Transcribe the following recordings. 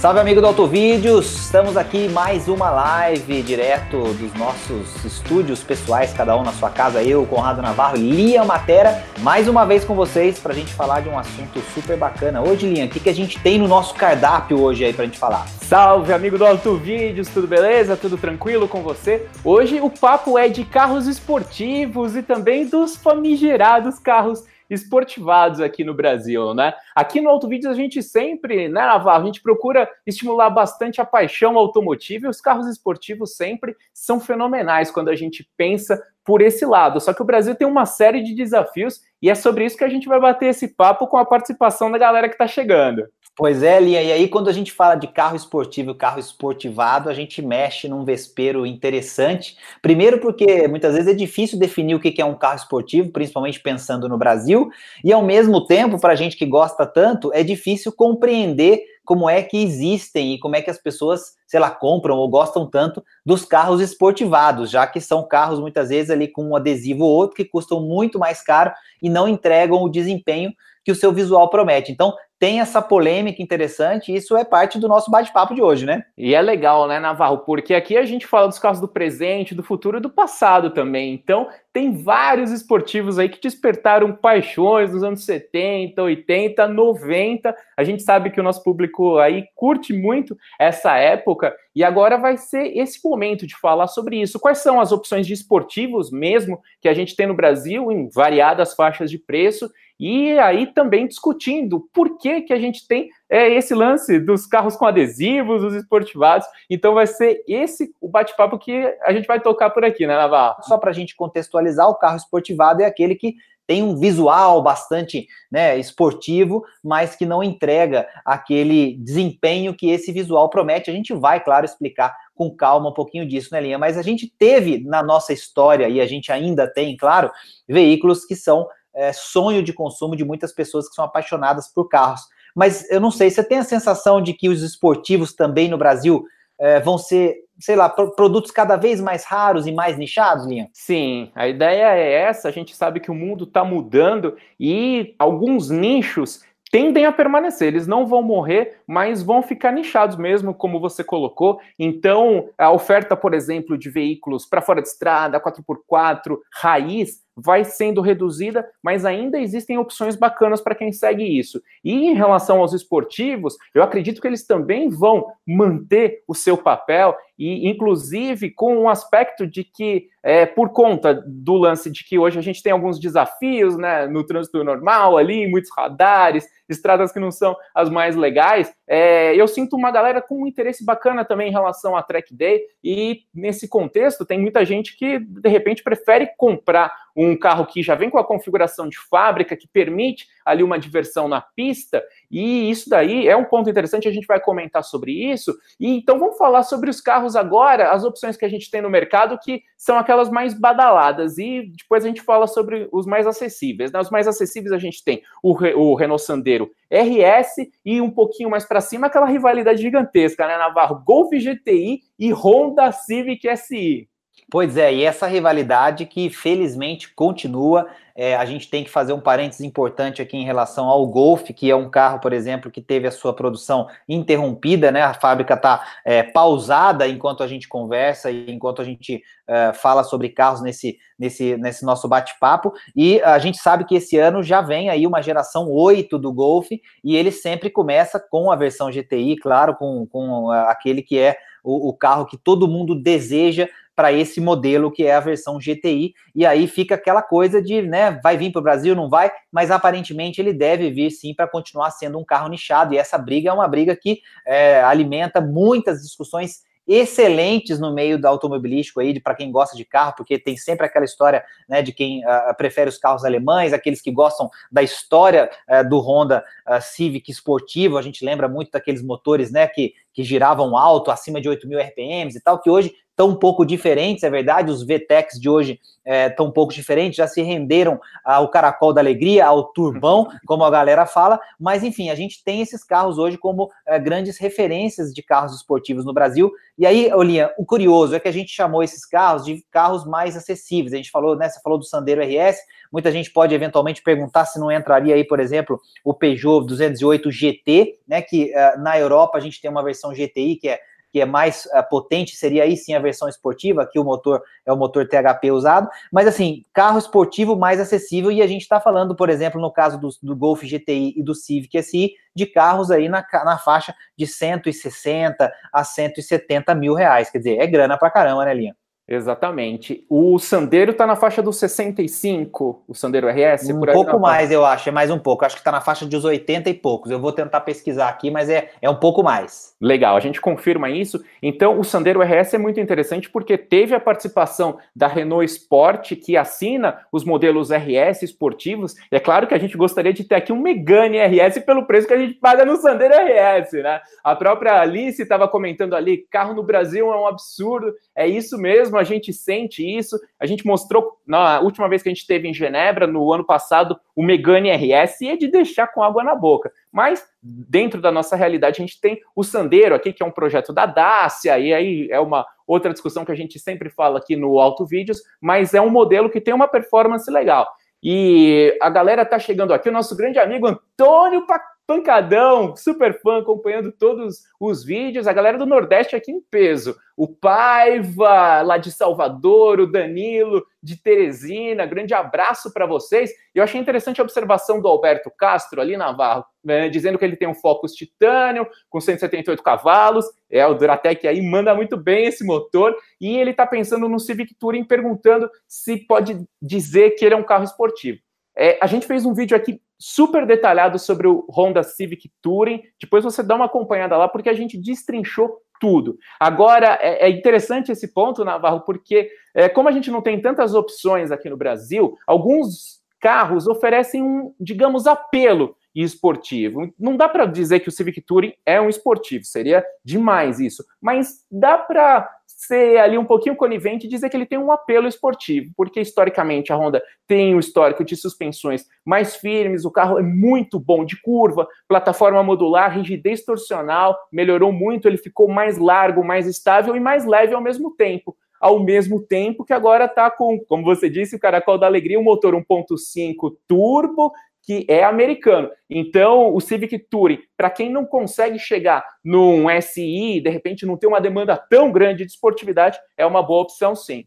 Salve amigo do Autovídeos, estamos aqui mais uma live direto dos nossos estúdios pessoais, cada um na sua casa, eu, Conrado Navarro Lia Matera, mais uma vez com vocês para a gente falar de um assunto super bacana. Hoje, Lian, o que, que a gente tem no nosso cardápio hoje aí para a gente falar? Salve amigo do Autovídeos, tudo beleza? Tudo tranquilo com você? Hoje o papo é de carros esportivos e também dos famigerados carros esportivados aqui no Brasil, né? Aqui no Auto Vídeos a gente sempre, né, Navarro, a gente procura estimular bastante a paixão automotiva e os carros esportivos sempre são fenomenais quando a gente pensa por esse lado. Só que o Brasil tem uma série de desafios e é sobre isso que a gente vai bater esse papo com a participação da galera que está chegando. Pois é, Lia, e aí quando a gente fala de carro esportivo e carro esportivado, a gente mexe num vespeiro interessante. Primeiro porque muitas vezes é difícil definir o que é um carro esportivo, principalmente pensando no Brasil, e ao mesmo tempo, para a gente que gosta tanto, é difícil compreender como é que existem e como é que as pessoas, sei lá, compram ou gostam tanto dos carros esportivados, já que são carros muitas vezes ali com um adesivo ou outro que custam muito mais caro e não entregam o desempenho que o seu visual promete. Então, tem essa polêmica interessante, e isso é parte do nosso bate-papo de hoje, né? E é legal, né, Navarro? Porque aqui a gente fala dos carros do presente, do futuro e do passado também. Então, tem vários esportivos aí que despertaram paixões nos anos 70, 80, 90. A gente sabe que o nosso público aí curte muito essa época e agora vai ser esse momento de falar sobre isso. Quais são as opções de esportivos mesmo que a gente tem no Brasil em variadas faixas de preço e aí também discutindo por que, que a gente tem é, esse lance dos carros com adesivos, os esportivados. Então vai ser esse o bate-papo que a gente vai tocar por aqui, né, Navarro? Só para a gente contextualizar, o carro esportivado é aquele que tem um visual bastante né, esportivo, mas que não entrega aquele desempenho que esse visual promete. A gente vai, claro, explicar com calma um pouquinho disso, né, Linha? Mas a gente teve na nossa história, e a gente ainda tem, claro, veículos que são é, sonho de consumo de muitas pessoas que são apaixonadas por carros. Mas eu não sei, você tem a sensação de que os esportivos também no Brasil é, vão ser, sei lá, produtos cada vez mais raros e mais nichados, Linha? Sim, a ideia é essa. A gente sabe que o mundo está mudando e alguns nichos tendem a permanecer, eles não vão morrer, mas vão ficar nichados mesmo, como você colocou. Então, a oferta, por exemplo, de veículos para fora de estrada, 4x4, raiz, vai sendo reduzida, mas ainda existem opções bacanas para quem segue isso. E em relação aos esportivos, eu acredito que eles também vão manter o seu papel e, inclusive, com um aspecto de que, é, por conta do lance de que hoje a gente tem alguns desafios né, no trânsito normal ali, muitos radares, estradas que não são as mais legais, é, eu sinto uma galera com um interesse bacana também em relação à Track Day, e nesse contexto tem muita gente que, de repente, prefere comprar um carro que já vem com a configuração de fábrica, que permite ali uma diversão na pista, e isso daí é um ponto interessante, a gente vai comentar sobre isso. E então vamos falar sobre os carros agora, as opções que a gente tem no mercado, que são aquelas mais badaladas, e depois a gente fala sobre os mais acessíveis. Né? Os mais acessíveis a gente tem o, o Renault Sandero RS e um pouquinho mais para cima aquela rivalidade gigantesca, né, Navarro? Golf GTI e Honda Civic SI. Pois é, e essa rivalidade que felizmente continua. É, a gente tem que fazer um parênteses importante aqui em relação ao Golf, que é um carro, por exemplo, que teve a sua produção interrompida, né? A fábrica está é, pausada enquanto a gente conversa e enquanto a gente é, fala sobre carros nesse, nesse, nesse nosso bate-papo. E a gente sabe que esse ano já vem aí uma geração 8 do Golf, e ele sempre começa com a versão GTI, claro, com, com aquele que é o, o carro que todo mundo deseja para esse modelo que é a versão GTI, e aí fica aquela coisa de, né, vai vir para o Brasil, não vai, mas aparentemente ele deve vir sim para continuar sendo um carro nichado, e essa briga é uma briga que é, alimenta muitas discussões excelentes no meio do automobilístico aí, para quem gosta de carro, porque tem sempre aquela história né, de quem uh, prefere os carros alemães, aqueles que gostam da história uh, do Honda uh, Civic esportivo, a gente lembra muito daqueles motores né, que, que giravam alto, acima de 8 mil RPMs e tal, que hoje estão um pouco diferentes, é verdade, os VTECs de hoje estão é, um pouco diferentes, já se renderam ao Caracol da Alegria, ao Turbão, como a galera fala, mas enfim, a gente tem esses carros hoje como é, grandes referências de carros esportivos no Brasil, e aí, Olinha, o curioso é que a gente chamou esses carros de carros mais acessíveis, a gente falou, né, você falou do Sandero RS, muita gente pode eventualmente perguntar se não entraria aí, por exemplo, o Peugeot 208 GT, né, que uh, na Europa a gente tem uma versão GTI, que é que é mais uh, potente, seria aí sim a versão esportiva, que o motor é o motor THP usado, mas assim, carro esportivo mais acessível, e a gente está falando, por exemplo, no caso do, do Golf GTI e do Civic SI, de carros aí na, na faixa de 160 a 170 mil reais, quer dizer, é grana pra caramba, né, Linha? Exatamente. O Sandero está na faixa dos 65, o Sandero RS? Um pouco mais, eu acho, é mais um pouco. Acho que está na faixa dos 80 e poucos. Eu vou tentar pesquisar aqui, mas é, é um pouco mais. Legal, a gente confirma isso. Então, o Sandero RS é muito interessante porque teve a participação da Renault Sport, que assina os modelos RS esportivos. E é claro que a gente gostaria de ter aqui um Megane RS pelo preço que a gente paga no Sandero RS, né? A própria Alice estava comentando ali, carro no Brasil é um absurdo. É isso mesmo, a gente sente isso. A gente mostrou na última vez que a gente esteve em Genebra, no ano passado, o Megane RS, e é de deixar com água na boca. Mas, dentro da nossa realidade, a gente tem o Sandero aqui, que é um projeto da Dacia, e aí é uma outra discussão que a gente sempre fala aqui no Auto Vídeos, mas é um modelo que tem uma performance legal. E a galera tá chegando aqui, o nosso grande amigo Antônio pancadão, super fã, acompanhando todos os vídeos. A galera do Nordeste aqui em peso. O Paiva, lá de Salvador, o Danilo, de Teresina. Grande abraço para vocês. Eu achei interessante a observação do Alberto Castro, ali Navarro, né, dizendo que ele tem um Focus Titânio com 178 cavalos. É, o Duratec aí manda muito bem esse motor. E ele está pensando no Civic Touring, perguntando se pode dizer que ele é um carro esportivo. É, a gente fez um vídeo aqui super detalhado sobre o Honda Civic Touring. Depois você dá uma acompanhada lá, porque a gente destrinchou tudo. Agora, é, é interessante esse ponto, Navarro, porque é, como a gente não tem tantas opções aqui no Brasil, alguns carros oferecem um, digamos, apelo esportivo. Não dá para dizer que o Civic Touring é um esportivo, seria demais isso, mas dá para ser ali um pouquinho conivente e dizer que ele tem um apelo esportivo, porque historicamente a Honda tem um histórico de suspensões mais firmes, o carro é muito bom de curva, plataforma modular, rigidez torsional, melhorou muito, ele ficou mais largo, mais estável e mais leve ao mesmo tempo. Ao mesmo tempo que agora está com, como você disse, o Caracol da Alegria, um motor 1.5 turbo, que é americano. Então, o Civic Touring, para quem não consegue chegar num SI, de repente não tem uma demanda tão grande de esportividade, é uma boa opção, sim.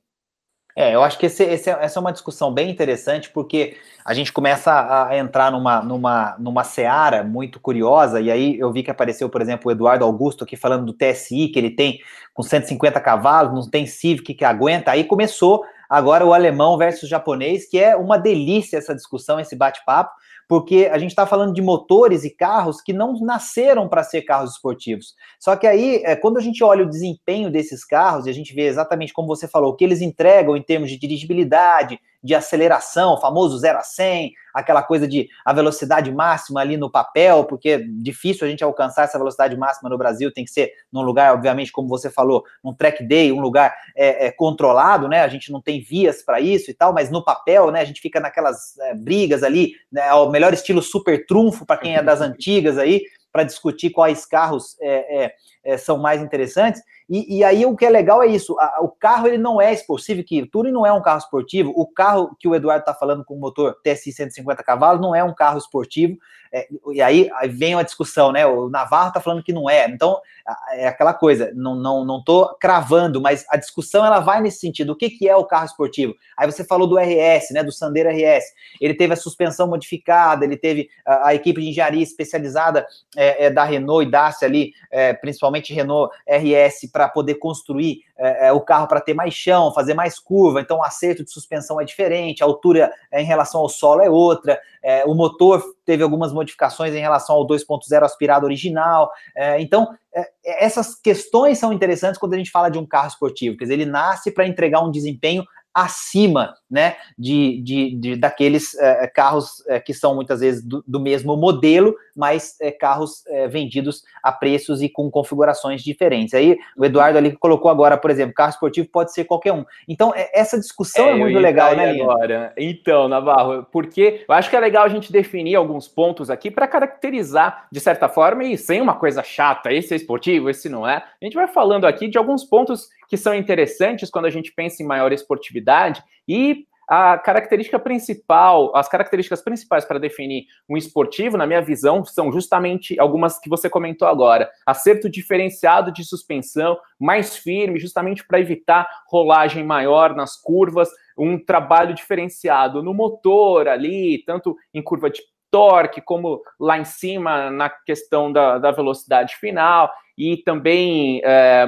É, eu acho que esse, esse, essa é uma discussão bem interessante, porque a gente começa a entrar numa, numa, numa seara muito curiosa, e aí eu vi que apareceu, por exemplo, o Eduardo Augusto aqui falando do TSI, que ele tem com 150 cavalos, não tem Civic que aguenta, aí começou agora o alemão versus japonês, que é uma delícia essa discussão, esse bate-papo, porque a gente está falando de motores e carros que não nasceram para ser carros esportivos. Só que aí, é, quando a gente olha o desempenho desses carros, e a gente vê exatamente como você falou, o que eles entregam em termos de dirigibilidade, de aceleração, o famoso 0 a 100, aquela coisa de a velocidade máxima ali no papel, porque é difícil a gente alcançar essa velocidade máxima no Brasil, tem que ser num lugar, obviamente, como você falou, num track day, um lugar é, é, controlado, né? A gente não tem vias para isso e tal, mas no papel, né? A gente fica naquelas é, brigas ali, né, o melhor estilo super trunfo para quem é das antigas aí, para discutir quais carros é, é, é, são mais interessantes. E, e, aí o que é legal é isso, a, o carro ele não é esportivo, que o Touring não é um carro esportivo, o carro que o Eduardo está falando com o motor TSI 150 cavalos não é um carro esportivo, é, e aí, vem uma discussão, né, o Navarro está falando que não é, então é aquela coisa, não não não tô cravando, mas a discussão ela vai nesse sentido, o que, que é o carro esportivo? Aí você falou do RS, né, do Sandero RS, ele teve a suspensão modificada, ele teve a, a equipe de engenharia especializada é, é, da Renault e Dacia ali, é, principalmente Renault RS, para poder construir é, é, o carro para ter mais chão, fazer mais curva, então o acerto de suspensão é diferente, a altura é, em relação ao solo é outra, é, o motor teve algumas modificações em relação ao 2.0 aspirado original, então essas questões são interessantes quando a gente fala de um carro esportivo, quer dizer, ele nasce para entregar um desempenho acima né, de, de, de daqueles é, carros é, que são muitas vezes do, do mesmo modelo, mas é, carros vendidos a preços e com configurações diferentes. Aí o Eduardo ali colocou agora, por exemplo, carro esportivo pode ser qualquer um. Então, essa discussão é, muito legal, né, agora. Então, Navarro, porque eu acho que é legal a gente definir alguns pontos aqui para caracterizar, de certa forma, e sem uma coisa chata, esse é esportivo, esse não é. A gente vai falando aqui de alguns pontos que são interessantes quando a gente pensa em maior esportividade e a característica principal, as características principais para definir um esportivo, na minha visão, são justamente algumas que você comentou agora. Acerto diferenciado de suspensão, mais firme, justamente para evitar rolagem maior nas curvas, um trabalho diferenciado no motor ali, tanto em curva de torque, como lá em cima na questão da, da velocidade final, e também é,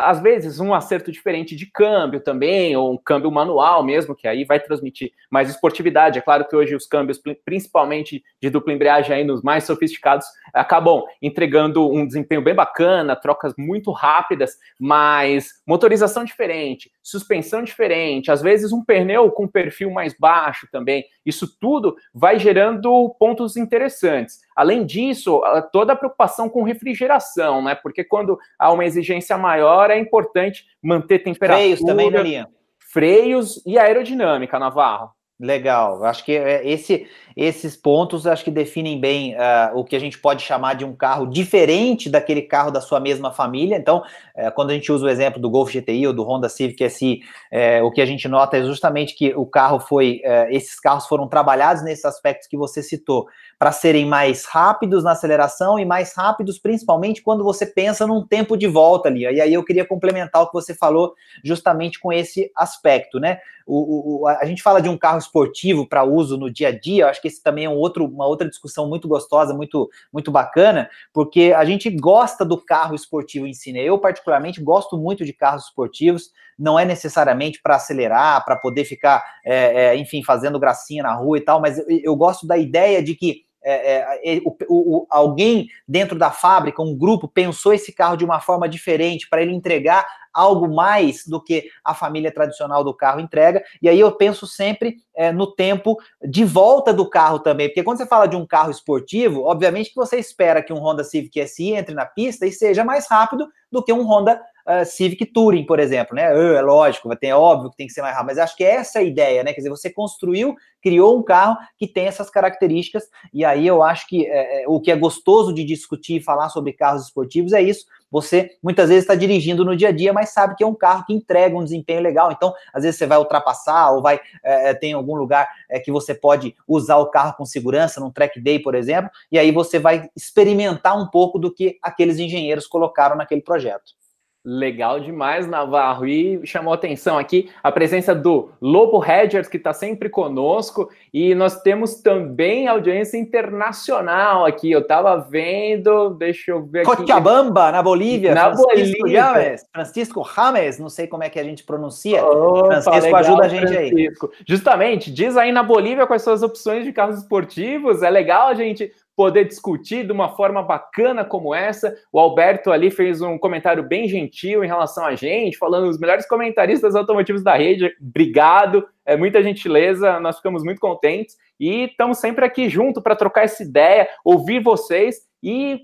às vezes um acerto diferente de câmbio também, ou um câmbio manual mesmo, que aí vai transmitir mais esportividade. É claro que hoje os câmbios, principalmente de dupla embreagem aí nos mais sofisticados, acabam entregando um desempenho bem bacana, trocas muito rápidas, mas motorização diferente, suspensão diferente, às vezes um pneu com perfil mais baixo também. Isso tudo vai gerando pontos interessantes. Além disso, toda a preocupação com refrigeração, né? Porque quando há uma exigência maior, é importante manter temperatura. Freios também, né, Linha? Freios e aerodinâmica, Navarro. Legal, acho que é, esse, esses pontos acho que definem bem uh, o que a gente pode chamar de um carro diferente daquele carro da sua mesma família. Então, uh, quando a gente usa o exemplo do Golf GTI ou do Honda Civic SI, uh, o que a gente nota é justamente que o carro foi, esses carros foram trabalhados nesses aspectos que você citou, para serem mais rápidos na aceleração e mais rápidos, principalmente quando você pensa num tempo de volta ali. E aí eu queria complementar o que você falou justamente com esse aspecto, né? O, o, a gente fala de um carro esportivo para uso no dia a dia, eu acho que esse também é um outro, uma outra discussão muito gostosa, muito, muito bacana, porque a gente gosta do carro esportivo em si, né? Eu, particularmente, gosto muito de carros esportivos, não é necessariamente para acelerar, para poder ficar, é, é, enfim, fazendo gracinha na rua e tal, mas eu, eu gosto da ideia de que é, é, o, o, alguém dentro da fábrica, um grupo, pensou esse carro de uma forma diferente para ele entregar algo mais do que a família tradicional do carro entrega. E aí eu penso sempre é, no tempo de volta do carro também, porque quando você fala de um carro esportivo, obviamente que você espera que um Honda Civic SI entre na pista e seja mais rápido do que um Honda uh, Civic Touring, por exemplo, né? Uh, é lógico, ter, é óbvio que tem que ser mais rápido, mas acho que essa é a ideia, né? Quer dizer, você construiu, criou um carro que tem essas características, e aí eu acho que é, o que é gostoso de discutir e falar sobre carros esportivos é isso, você muitas vezes está dirigindo no dia a dia, mas sabe que é um carro que entrega um desempenho legal. Então, às vezes você vai ultrapassar ou vai é, é tem algum lugar é, que você pode usar o carro com segurança, num track day, por exemplo, e aí você vai experimentar um pouco do que aqueles engenheiros colocaram naquele projeto. Legal demais, Navarro. E chamou atenção aqui a presença do Lobo Hedgers, que está sempre conosco. E nós temos também audiência internacional aqui. Eu estava vendo, deixa eu ver aqui. Cochabamba, na Bolívia. Na Francisco Bolívia. James, Francisco Rames, não sei como é que a gente pronuncia. Opa, Francisco, legal, ajuda a gente Francisco. aí. Justamente, diz aí na Bolívia quais são as opções de carros esportivos. É legal a gente poder discutir de uma forma bacana como essa. O Alberto ali fez um comentário bem gentil em relação a gente, falando os melhores comentaristas automotivos da rede. Obrigado, é muita gentileza, nós ficamos muito contentes e estamos sempre aqui junto para trocar essa ideia, ouvir vocês e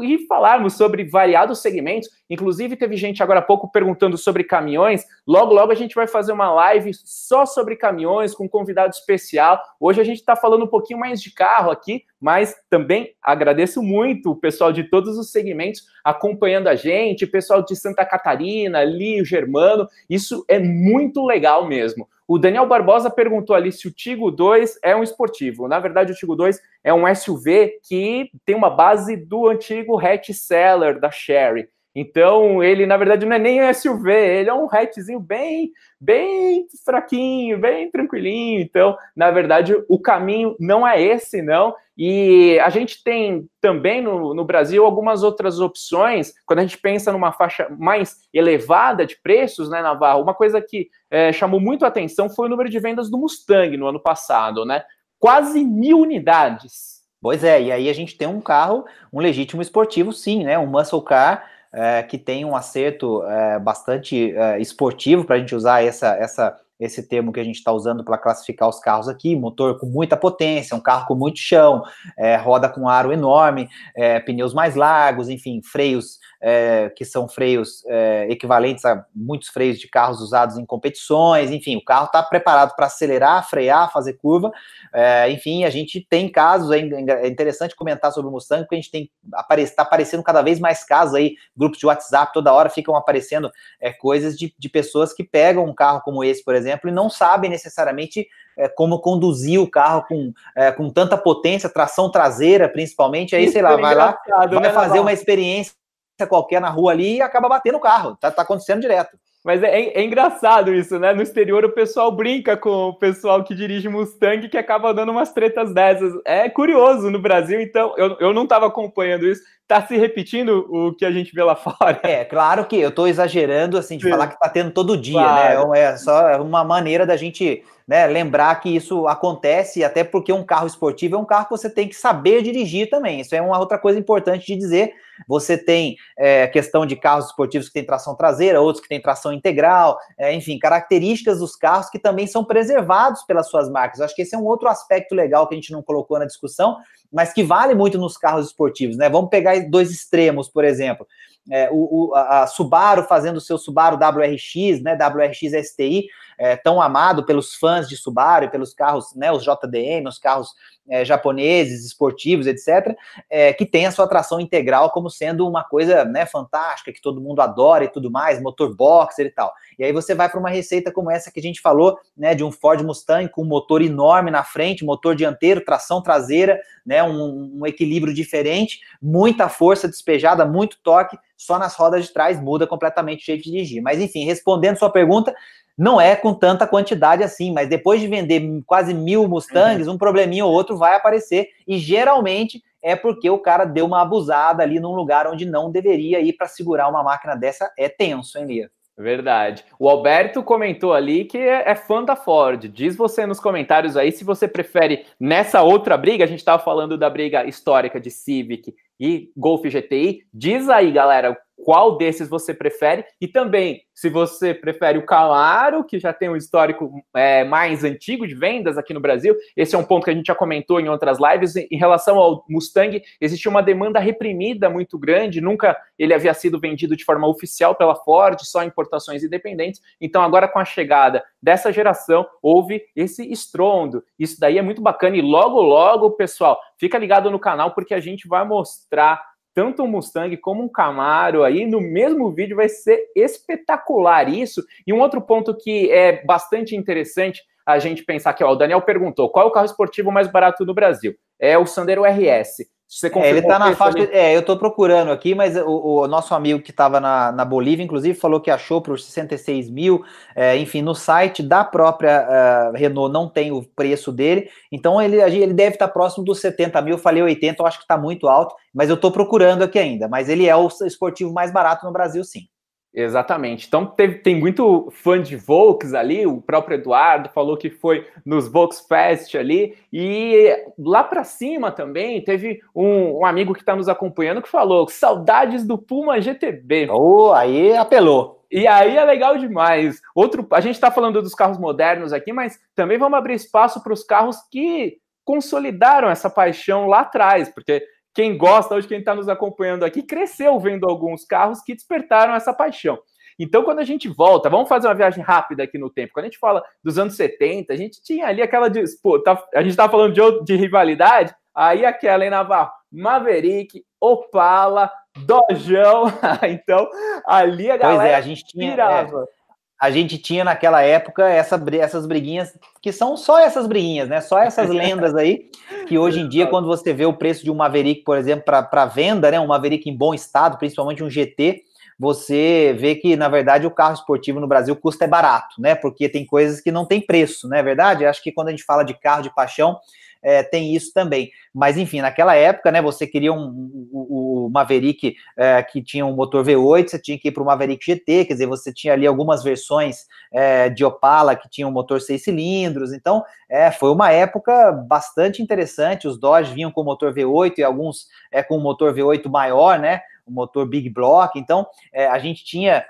e falarmos sobre variados segmentos. Inclusive, teve gente agora há pouco perguntando sobre caminhões. Logo, logo a gente vai fazer uma live só sobre caminhões com um convidado especial. Hoje a gente está falando um pouquinho mais de carro aqui, mas também agradeço muito o pessoal de todos os segmentos acompanhando a gente, pessoal de Santa Catarina, ali, o Germano. Isso é muito legal mesmo. O Daniel Barbosa perguntou ali se o Tigo 2 é um esportivo. Na verdade, o Tigo 2 é um SUV que tem uma base do antigo hatch seller da Sherry. Então, ele, na verdade, não é nem um SUV, ele é um hatchzinho bem, bem fraquinho, bem tranquilinho. Então, na verdade, o caminho não é esse, não. E a gente tem também no, no Brasil algumas outras opções, quando a gente pensa numa faixa mais elevada de preços, né, Navarro? Uma coisa que é, chamou muito a atenção foi o número de vendas do Mustang no ano passado, né? Quase mil unidades. Pois é, e aí a gente tem um carro, um legítimo esportivo, sim, né? Um muscle car é, que tem um acerto é, bastante é, esportivo para a gente usar essa, essa esse termo que a gente está usando para classificar os carros aqui, motor com muita potência, um carro com muito chão, é, roda com aro enorme, é, pneus mais largos, enfim, freios é, que são freios é, equivalentes a muitos freios de carros usados em competições, enfim, o carro está preparado para acelerar, frear, fazer curva, é, enfim, a gente tem casos, é, é interessante comentar sobre o Mustang, porque a gente tem, está aparecendo cada vez mais casos aí, grupos de WhatsApp, toda hora ficam aparecendo é, coisas de, de pessoas que pegam um carro como esse, por exemplo, e não sabem necessariamente é, como conduzir o carro com, é, com tanta potência, tração traseira, principalmente, aí, Isso sei lá, vai lá, vai né, fazer uma experiência qualquer na rua ali e acaba batendo o carro. Tá, tá acontecendo direto. Mas é, é, engraçado isso, né? No exterior o pessoal brinca com o pessoal que dirige Mustang que acaba dando umas tretas dessas. É curioso no Brasil, então eu, eu não estava acompanhando isso. Tá se repetindo o que a gente vê lá fora? É, claro que eu estou exagerando, assim, de Sim. falar que tá tendo todo dia, né? claro. né? É só uma maneira da gente né, lembrar que isso acontece, até porque um carro esportivo é um carro que você tem que saber dirigir também. Isso é uma outra coisa importante de dizer. Você tem é, questão de carros esportivos que têm tração traseira, outros que têm tração integral, é, enfim, características dos carros que também são preservados pelas suas marcas. Eu acho que esse é um outro aspecto legal que a gente não colocou na discussão, mas que vale muito nos carros esportivos, né? Vamos pegar dois extremos, por exemplo. É, o, o, a Subaru fazendo o seu Subaru WRX, né, WRX STI, é, tão amado pelos fãs de Subaru, pelos carros, né, os JDM, os carros é, japoneses, esportivos, etc., é, que tem a sua tração integral como sendo uma coisa né, fantástica, que todo mundo adora e tudo mais, motor boxer e tal. E aí você vai para uma receita como essa que a gente falou, né, de um Ford Mustang com um motor enorme na frente, motor dianteiro, tração traseira, né, um, um equilíbrio diferente, muita força despejada, muito torque, só nas rodas de trás muda completamente o jeito de dirigir. Mas enfim, respondendo sua pergunta, não é com tanta quantidade assim, mas depois de vender quase mil Mustangs, um probleminha ou outro vai aparecer, e geralmente é porque o cara deu uma abusada ali num lugar onde não deveria ir para segurar uma máquina dessa, é tenso, hein, Lia? Verdade. O Alberto comentou ali que é, é, fã da Ford. Diz você nos comentários aí se você prefere nessa outra briga. A gente estava falando da briga histórica de Civic e Golf GTI. Diz aí, galera, qual desses você prefere e também se você prefere o Camaro, que já tem um histórico é, mais antigo de vendas aqui no Brasil. Esse é um ponto que a gente já comentou em outras lives. Em relação ao Mustang, existia uma demanda reprimida muito grande, nunca ele havia sido vendido de forma oficial pela Ford, só importações independentes. Então, agora com a chegada dessa geração, houve esse estrondo. Isso daí é muito bacana e logo, logo, pessoal, fica ligado no canal porque a gente vai mostrar tanto um Mustang como um Camaro aí no mesmo vídeo vai ser espetacular isso. E um outro ponto que é bastante interessante a gente pensar que ó, o Daniel perguntou qual é o carro esportivo mais barato do Brasil? É o Sandero RS. Você é, ele está na faixa. É, eu estou procurando aqui, mas o, o nosso amigo que estava na, na Bolívia, inclusive, falou que achou por 66 mil. É, enfim, no site da própria uh, Renault não tem o preço dele. Então ele, ele deve estar tá próximo dos 70 mil. Falei 80, eu acho que está muito alto, mas eu estou procurando aqui ainda. Mas ele é o esportivo mais barato no Brasil, sim. Exatamente. Então teve, tem muito fã de Volks ali, o próprio Eduardo falou que foi nos Volks Fest ali, e lá para cima também teve um, um amigo que está nos acompanhando que falou saudades do Puma GTB. Oh, aí apelou. E aí é legal demais. Outro, a gente está falando dos carros modernos aqui, mas também vamos abrir espaço para os carros que consolidaram essa paixão lá atrás, porque quem gosta, hoje quem está nos acompanhando aqui, cresceu vendo alguns carros que despertaram essa paixão. Então, quando a gente volta, vamos fazer uma viagem rápida aqui no tempo. Quando a gente fala dos anos 70, a gente tinha ali aquela disputa. Tá, a gente estava falando de, de rivalidade, aí aquela em Navarro, Maverick, Opala, Dojão. então, ali a galera pois é, a gente tinha, pirava. É a gente tinha naquela época essa, essas briguinhas, que são só essas briguinhas, né? Só essas lendas aí, que hoje em dia, quando você vê o preço de um Maverick, por exemplo, para venda, né? Um Maverick em bom estado, principalmente um GT, você vê que, na verdade, o carro esportivo no Brasil custa é barato, né? Porque tem coisas que não tem preço, não é verdade? Acho que quando a gente fala de carro de paixão, é, tem isso também. Mas, enfim, naquela época, né, você queria um, um, um Maverick é, que tinha um motor V8, você tinha que ir para o Maverick GT, quer dizer, você tinha ali algumas versões é, de Opala que tinham um motor seis cilindros, então é, foi uma época bastante interessante, os Dodge vinham com motor V8 e alguns é, com motor V8 maior, né, o motor Big Block, então é, a gente tinha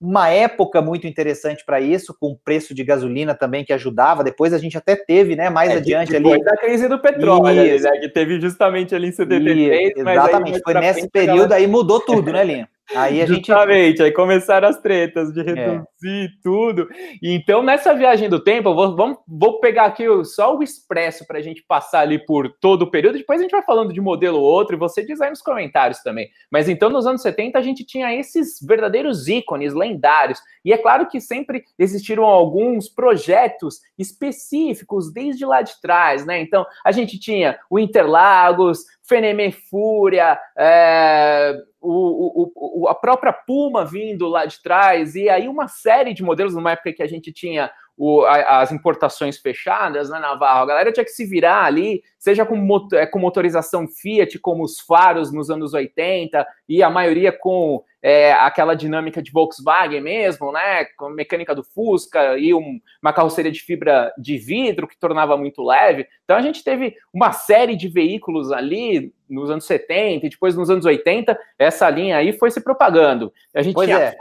uma época muito interessante para isso, com o preço de gasolina também que ajudava. Depois a gente até teve, né, mais é, adiante depois ali. da crise do petróleo, ali, né, que teve justamente ali em 73. exatamente, foi nesse período aí mudou tudo, né, Linha? Aí a Justamente, gente... aí começaram as tretas de reduzir é. tudo. E então, nessa viagem do tempo, eu vou, vamos, vou pegar aqui só o expresso para a gente passar ali por todo o período. Depois a gente vai falando de modelo outro e você diz aí nos comentários também. Mas então, nos anos 70, a gente tinha esses verdadeiros ícones lendários. E é claro que sempre existiram alguns projetos específicos desde lá de trás, né? Então, a gente tinha o Interlagos, Fenemé Fúria, é, o, o, a própria Puma vindo lá de trás, e aí uma série de modelos, numa época que a gente tinha o, a, as importações fechadas, né, Navarro? A galera tinha que se virar ali, seja com, motor, é, com motorização Fiat, como os faros nos anos 80, e a maioria com é, aquela dinâmica de Volkswagen mesmo, né? Com a mecânica do Fusca e um, uma carroceria de fibra de vidro que tornava muito leve. Então a gente teve uma série de veículos ali nos anos 70 e depois nos anos 80, essa linha aí foi se propagando. A gente pois tinha é.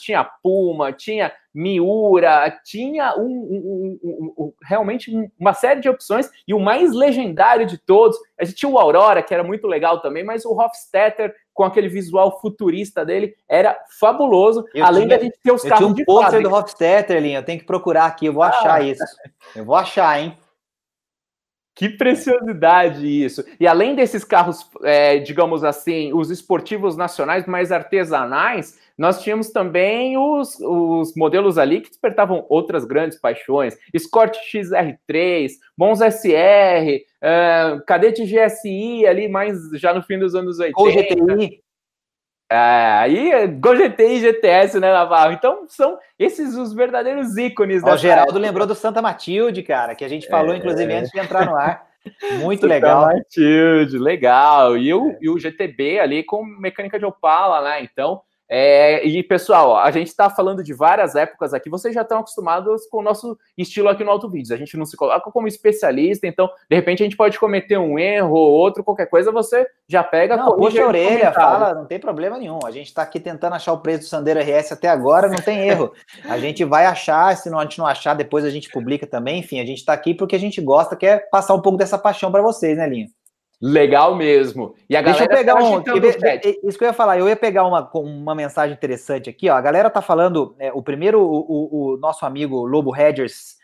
Tinha Puma, tinha Miura, tinha um, um, um, realmente uma série de opções, e o mais legendário de todos, a gente tinha o Aurora, que era muito legal também, mas o Hofstetter, com aquele visual futurista dele, era fabuloso, eu além tinha, da gente ter os carros tinha um pôster do Hofstetter, Linha, eu tenho que procurar aqui, eu vou ah. achar isso. Eu vou achar, hein? Que preciosidade isso! E além desses carros, é, digamos assim, os esportivos nacionais mais artesanais, nós tínhamos também os, os modelos ali que despertavam outras grandes paixões. Escort XR3, Bons SR, uh, Cadete GSI ali, mais já no fim dos anos 80. Ou GTI. É, aí, Gol GTI e GTS, né, Navarro? Então, são esses os verdadeiros ícones. O Geraldo época. lembrou do Santa Matilde, cara, que a gente falou, é... inclusive, antes de entrar no ar. Muito Santa legal. Matilde, legal. E o, é. e o GTB ali com mecânica de Opala, né? Então, é, e pessoal, a gente está falando de várias épocas aqui, vocês já estão acostumados com o nosso estilo aqui no Auto Vídeos. A gente não se coloca como especialista, então de repente a gente pode cometer um erro ou outro, qualquer coisa, você já pega, não, puxa a orelha, fala, não tem problema nenhum. A gente está aqui tentando achar o preço do Sandero RS até agora, não tem erro. A gente vai achar, se não, a gente não achar, depois a gente publica também. Enfim, a gente está aqui porque a gente gosta, quer passar um pouco dessa paixão para vocês, né, Linho? Legal mesmo. E a Deixa galera eu pegar um, isso que eu ia falar, eu ia pegar uma, uma mensagem interessante aqui, ó. A galera tá falando, é, o primeiro, o, o, o, nosso amigo Lobo Hedgers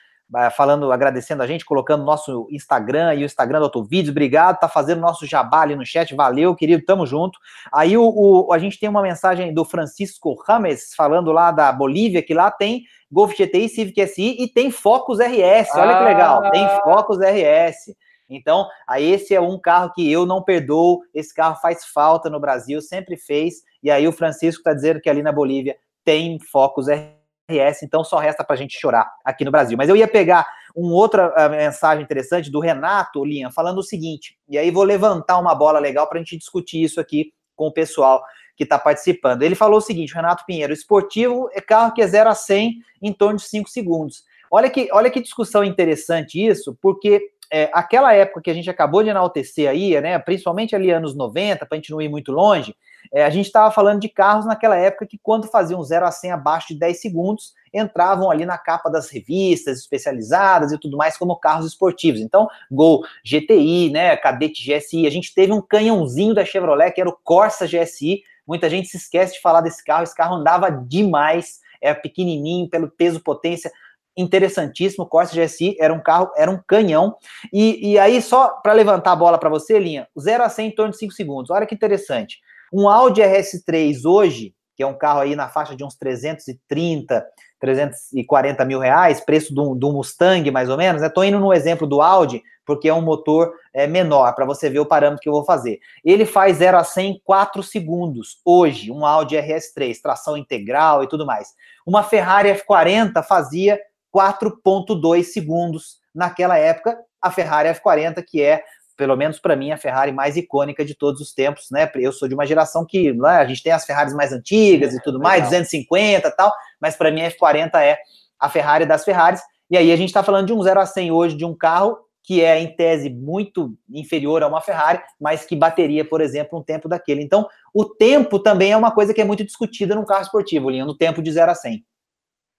falando, agradecendo a gente, colocando nosso Instagram e o Instagram do Autovídeos, obrigado, tá fazendo nosso jabá ali no chat, valeu, querido, tamo junto. Aí o, o, a gente tem uma mensagem do Francisco Rames, falando lá da Bolívia, que lá tem Golf GTI, Civic SI e tem Focus RS, olha ah. que legal, tem Focus RS. Então, aí esse é um carro que eu não perdoo, esse carro faz falta no Brasil, sempre fez, e aí o Francisco está dizendo que ali na Bolívia tem Focus RS, então só resta para a gente chorar aqui no Brasil. Mas eu ia pegar uma outra uh, mensagem interessante do Renato Linha, falando o seguinte, e aí vou levantar uma bola legal para a gente discutir isso aqui com o pessoal que está participando. Ele falou o seguinte, Renato Pinheiro, esportivo é carro que é 0 a 100 em torno de 5 segundos. Olha que, olha que discussão interessante isso, porque é, aquela época que a gente acabou de enaltecer aí, né, principalmente ali anos 90, para a gente não ir muito longe, é, a gente estava falando de carros naquela época que quando faziam 0 a 100 abaixo de 10 segundos, entravam ali na capa das revistas especializadas e tudo mais como carros esportivos. Então, Gol GTI, né, Cadete GSI, a gente teve um canhãozinho da Chevrolet que era o Corsa GSI, muita gente se esquece de falar desse carro, esse carro andava demais, era pequenininho, pelo peso, potência, interessantíssimo. Corsa GSI era um carro, era um canhão. E, e aí, só para levantar a bola para você, Linha, 0 a 100 em torno de 5 segundos. Olha que interessante. Um Audi RS3 hoje, que é um carro aí na faixa de uns 330, 340 mil reais, preço do, do Mustang, mais ou menos. Né? indo no exemplo do Audi, porque é um motor é, menor, para você ver o parâmetro que eu vou fazer. Ele faz 0 a 100 em 4 segundos, hoje, um Audi RS3, tração integral e tudo mais. Uma Ferrari F40 fazia 4,2 segundos naquela época. A Ferrari F40, que é, pelo menos para mim, a Ferrari mais icônica de todos os tempos, né? Eu sou de uma geração que né, a gente tem as Ferraris mais antigas e tudo mais, 250 e tal, mas para mim a F40 é a Ferrari das Ferraris. E aí a gente está falando de um 0 a 100 hoje de um carro que é, em tese, muito inferior a uma Ferrari, mas que bateria, por exemplo, um tempo daquele. Então, o tempo também é uma coisa que é muito discutida no carro esportivo, Linha, no tempo de 0 a 100.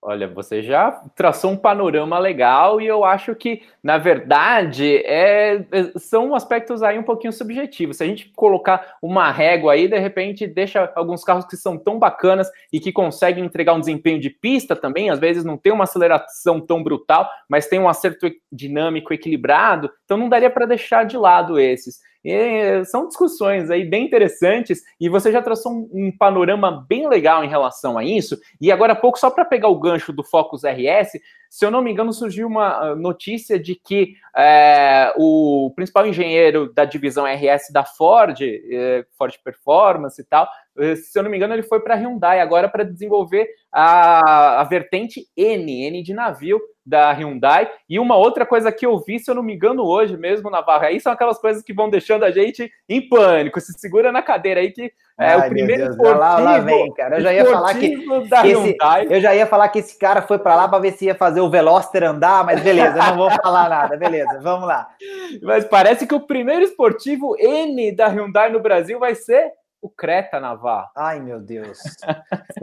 Olha, você já traçou um panorama legal e eu acho que, na verdade, é, é, são aspectos aí um pouquinho subjetivos. Se a gente colocar uma régua aí, de repente deixa alguns carros que são tão bacanas e que conseguem entregar um desempenho de pista também, às vezes não tem uma aceleração tão brutal, mas tem um acerto dinâmico equilibrado, então não daria para deixar de lado esses. E são discussões aí bem interessantes e você já traçou um, um, panorama bem legal em relação a isso. E agora há pouco, só para pegar o gancho do Focus RS, se eu não me engano, surgiu uma ah, notícia de que é, o principal engenheiro da divisão RS da Ford, é, Ford Performance e tal, eh, se eu não me engano, ele foi para a Hyundai agora para desenvolver a, a vertente N, N de navio, da Hyundai. E uma outra coisa que eu vi, se eu não me engano, hoje mesmo, Navarro, aí são aquelas coisas que vão deixando a gente em pânico. Se segura na cadeira aí que é Ai, o primeiro Deus, esportivo, lá, lá vem, cara. Eu já ia falar que, que esse, eu já ia falar que esse cara foi para lá para ver se ia fazer o Veloster andar, mas beleza, não vou falar nada, beleza, vamos lá. Mas parece que o primeiro esportivo N da Hyundai no Brasil vai ser o Creta Navarro. Ai, meu Deus.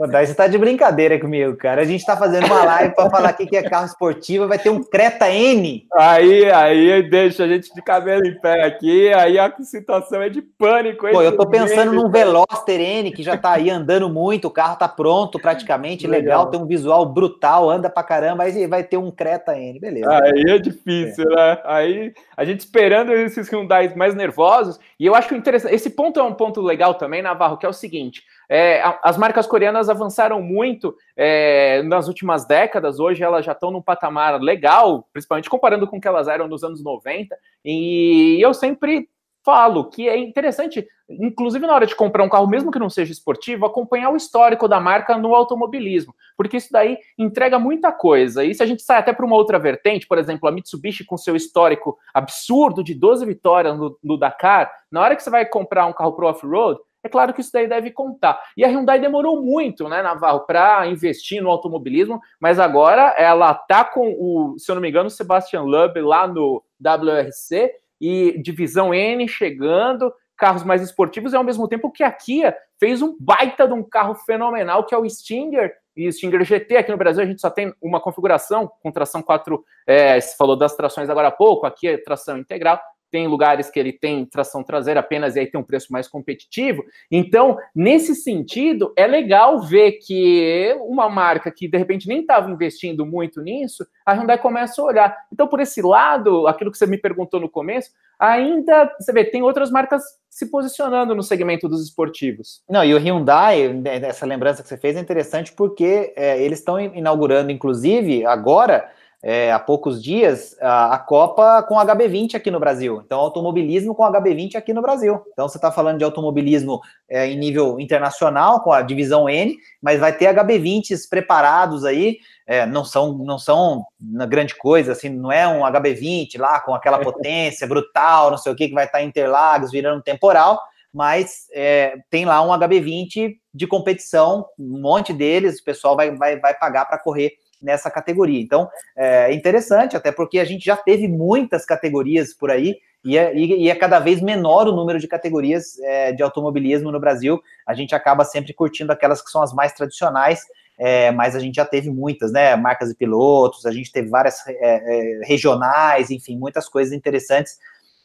Daí você tá de brincadeira comigo, cara. A gente tá fazendo uma live para falar aqui que é carro esportivo, vai ter um Creta N. Aí, aí deixa a gente de cabelo em pé aqui, aí a situação é de pânico. Pô, eu tô pensando num Veloster N que já tá aí andando muito, o carro tá pronto praticamente, legal, legal tem um visual brutal, anda pra caramba, aí vai ter um Creta N, beleza. Aí é difícil, é. né? Aí a gente esperando esses Hyundai mais nervosos, e eu acho que interessante, esse ponto é um ponto legal também, também, Navarro, que é o seguinte: é, as marcas coreanas avançaram muito é, nas últimas décadas, hoje elas já estão num patamar legal, principalmente comparando com o que elas eram nos anos 90, e eu sempre falo que é interessante, inclusive na hora de comprar um carro, mesmo que não seja esportivo, acompanhar o histórico da marca no automobilismo, porque isso daí entrega muita coisa. E se a gente sai até para uma outra vertente, por exemplo, a Mitsubishi com seu histórico absurdo de 12 vitórias no, no Dakar, na hora que você vai comprar um carro pro off-road, é claro que isso daí deve contar. E a Hyundai demorou muito, né, Navarro, para investir no automobilismo, mas agora ela tá com o, se eu não me engano, o Sebastian Loeb lá no WRC e divisão N chegando, carros mais esportivos, e ao mesmo tempo que a Kia fez um baita de um carro fenomenal, que é o Stinger, e Stinger GT. Aqui no Brasil a gente só tem uma configuração com tração 4, é, você falou das trações agora há pouco, aqui é tração integral, tem lugares que ele tem tração traseira apenas e aí tem um preço mais competitivo. Então, nesse sentido, é legal ver que uma marca que de repente nem estava investindo muito nisso, a Hyundai começa a olhar. Então, por esse lado, aquilo que você me perguntou no começo, ainda você vê, tem outras marcas se posicionando no segmento dos esportivos. Não, e o Hyundai, né, essa lembrança que você fez é interessante porque é, eles estão inaugurando, inclusive, agora é, há poucos dias a, a, Copa com HB20 aqui no Brasil. Então, automobilismo com HB20 aqui no Brasil. Então, você está falando de automobilismo é, em nível internacional, com a divisão N, mas vai ter HB20s preparados aí. É, não são não são uma grande coisa, assim, não é um HB20 lá com aquela potência brutal, não sei o que, que vai estar tá em Interlagos virando temporal, mas é, tem lá um HB20 de competição, um monte deles, o pessoal vai, vai, vai pagar para correr nessa categoria. Então, é interessante, até porque a gente já teve muitas categorias por aí, e é, e é cada vez menor o número de categorias é, de automobilismo no Brasil. A gente acaba sempre curtindo aquelas que são as mais tradicionais, é, mas a gente já teve muitas, né? Marcas de pilotos, a gente teve várias é, é, regionais, enfim, muitas coisas interessantes.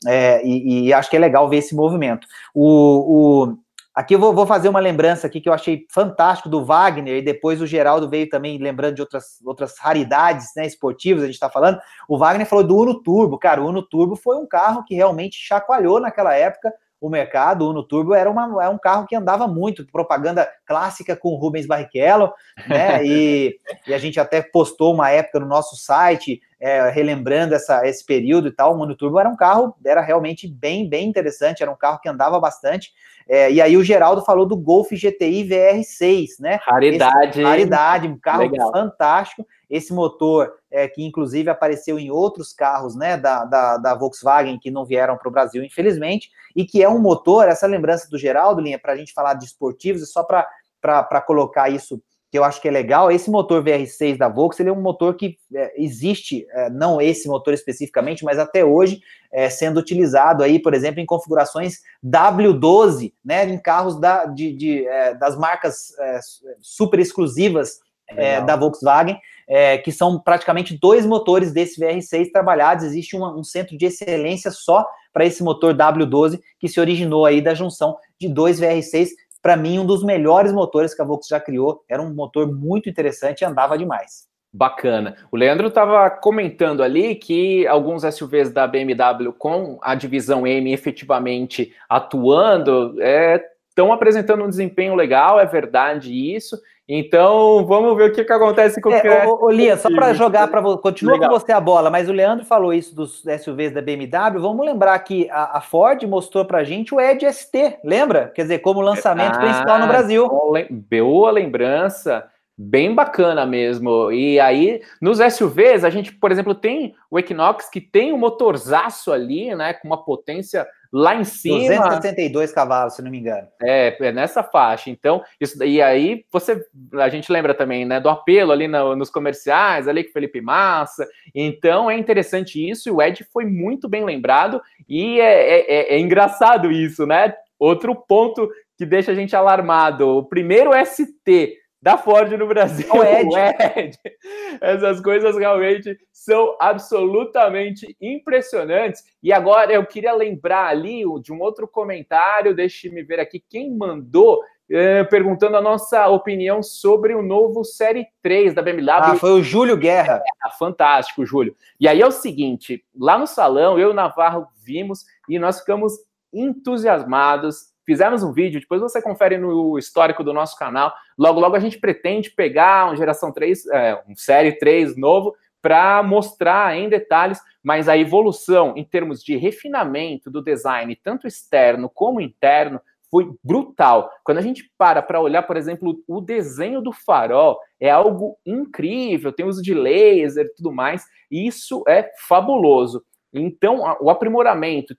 É, e, e, acho que é legal ver esse movimento. O, o Aqui eu vou, vou, fazer uma lembrança aqui que eu achei fantástico do Wagner, e depois o Geraldo veio também lembrando de outras, outras raridades né, esportivas, a gente está falando. O Wagner falou do Uno Turbo. Cara, o Uno Turbo foi um carro que realmente chacoalhou naquela época o mercado. O Uno Turbo era, uma, era um carro que andava muito, propaganda clássica com o Rubens Barrichello, né? E, e a gente até postou uma época no nosso site, é, relembrando essa, esse período e tal. O Uno Turbo era um carro, era realmente bem, bem interessante, era um carro que andava bastante. É, e aí o Geraldo falou do Golf GTI VR6, né? Raridade. Esse, raridade, um carro Legal. fantástico. Esse motor, é, que inclusive apareceu em outros carros né, da, da, da Volkswagen que não vieram para o Brasil, infelizmente, e que é um motor, essa lembrança do Geraldo, Linha, para a gente falar de esportivos, é só para colocar isso que eu acho que é legal, esse motor VR6 da Volkswagen, ele é um motor que é, existe, é, não esse motor especificamente, mas até hoje é, sendo utilizado aí, por exemplo, em configurações W12, né, em carros da, de, de é, das marcas é, super exclusivas é, da Volkswagen, que são praticamente dois motores desse VR6 trabalhados, existe um centro de excelência só para esse motor W12 que se originou aí da junção de dois VR6 para mim, um dos melhores motores que a Volkswagen já criou. Era um motor muito interessante e andava demais. Bacana. O Leandro estava comentando ali que alguns SUVs da BMW com a divisão M efetivamente atuando estão é, apresentando um desempenho legal, é verdade isso. Então, vamos ver o que, que acontece com o é, ô, ô, Lia, só para jogar para continua Legal. com você a bola, mas o Leandro falou isso dos SUVs da BMW. Vamos lembrar que a, a Ford mostrou para a gente o Edge ST, lembra? Quer dizer, como lançamento ah, principal no Brasil. Boa lembrança. Bem bacana mesmo. E aí, nos SUVs, a gente, por exemplo, tem o Equinox que tem um motorzaço ali, né, com uma potência lá em cima. 262 cavalos, se não me engano. É, é nessa faixa. Então, isso e aí você a gente lembra também, né, do apelo ali no, nos comerciais, ali com Felipe Massa. Então, é interessante isso, e o Ed foi muito bem lembrado e é, é, é, é engraçado isso, né? Outro ponto que deixa a gente alarmado. O primeiro ST da Ford no Brasil. O Ed. o Ed. Essas coisas realmente são absolutamente impressionantes. E agora eu queria lembrar ali de um outro comentário, deixe-me ver aqui quem mandou. Eh, perguntando a nossa opinião sobre o novo Série 3 da BMW. Ah, foi o Júlio Guerra. É, fantástico, Júlio. E aí é o seguinte: lá no salão, eu e o Navarro vimos e nós ficamos entusiasmados Fizemos um vídeo, depois você confere no histórico do nosso canal. Logo, logo a gente pretende pegar um geração 3, é, um série 3 novo para mostrar em detalhes, mas a evolução em termos de refinamento do design, tanto externo como interno, foi brutal. Quando a gente para para olhar, por exemplo, o desenho do farol, é algo incrível, tem uso de laser e tudo mais, isso é fabuloso. Então, o aprimoramento,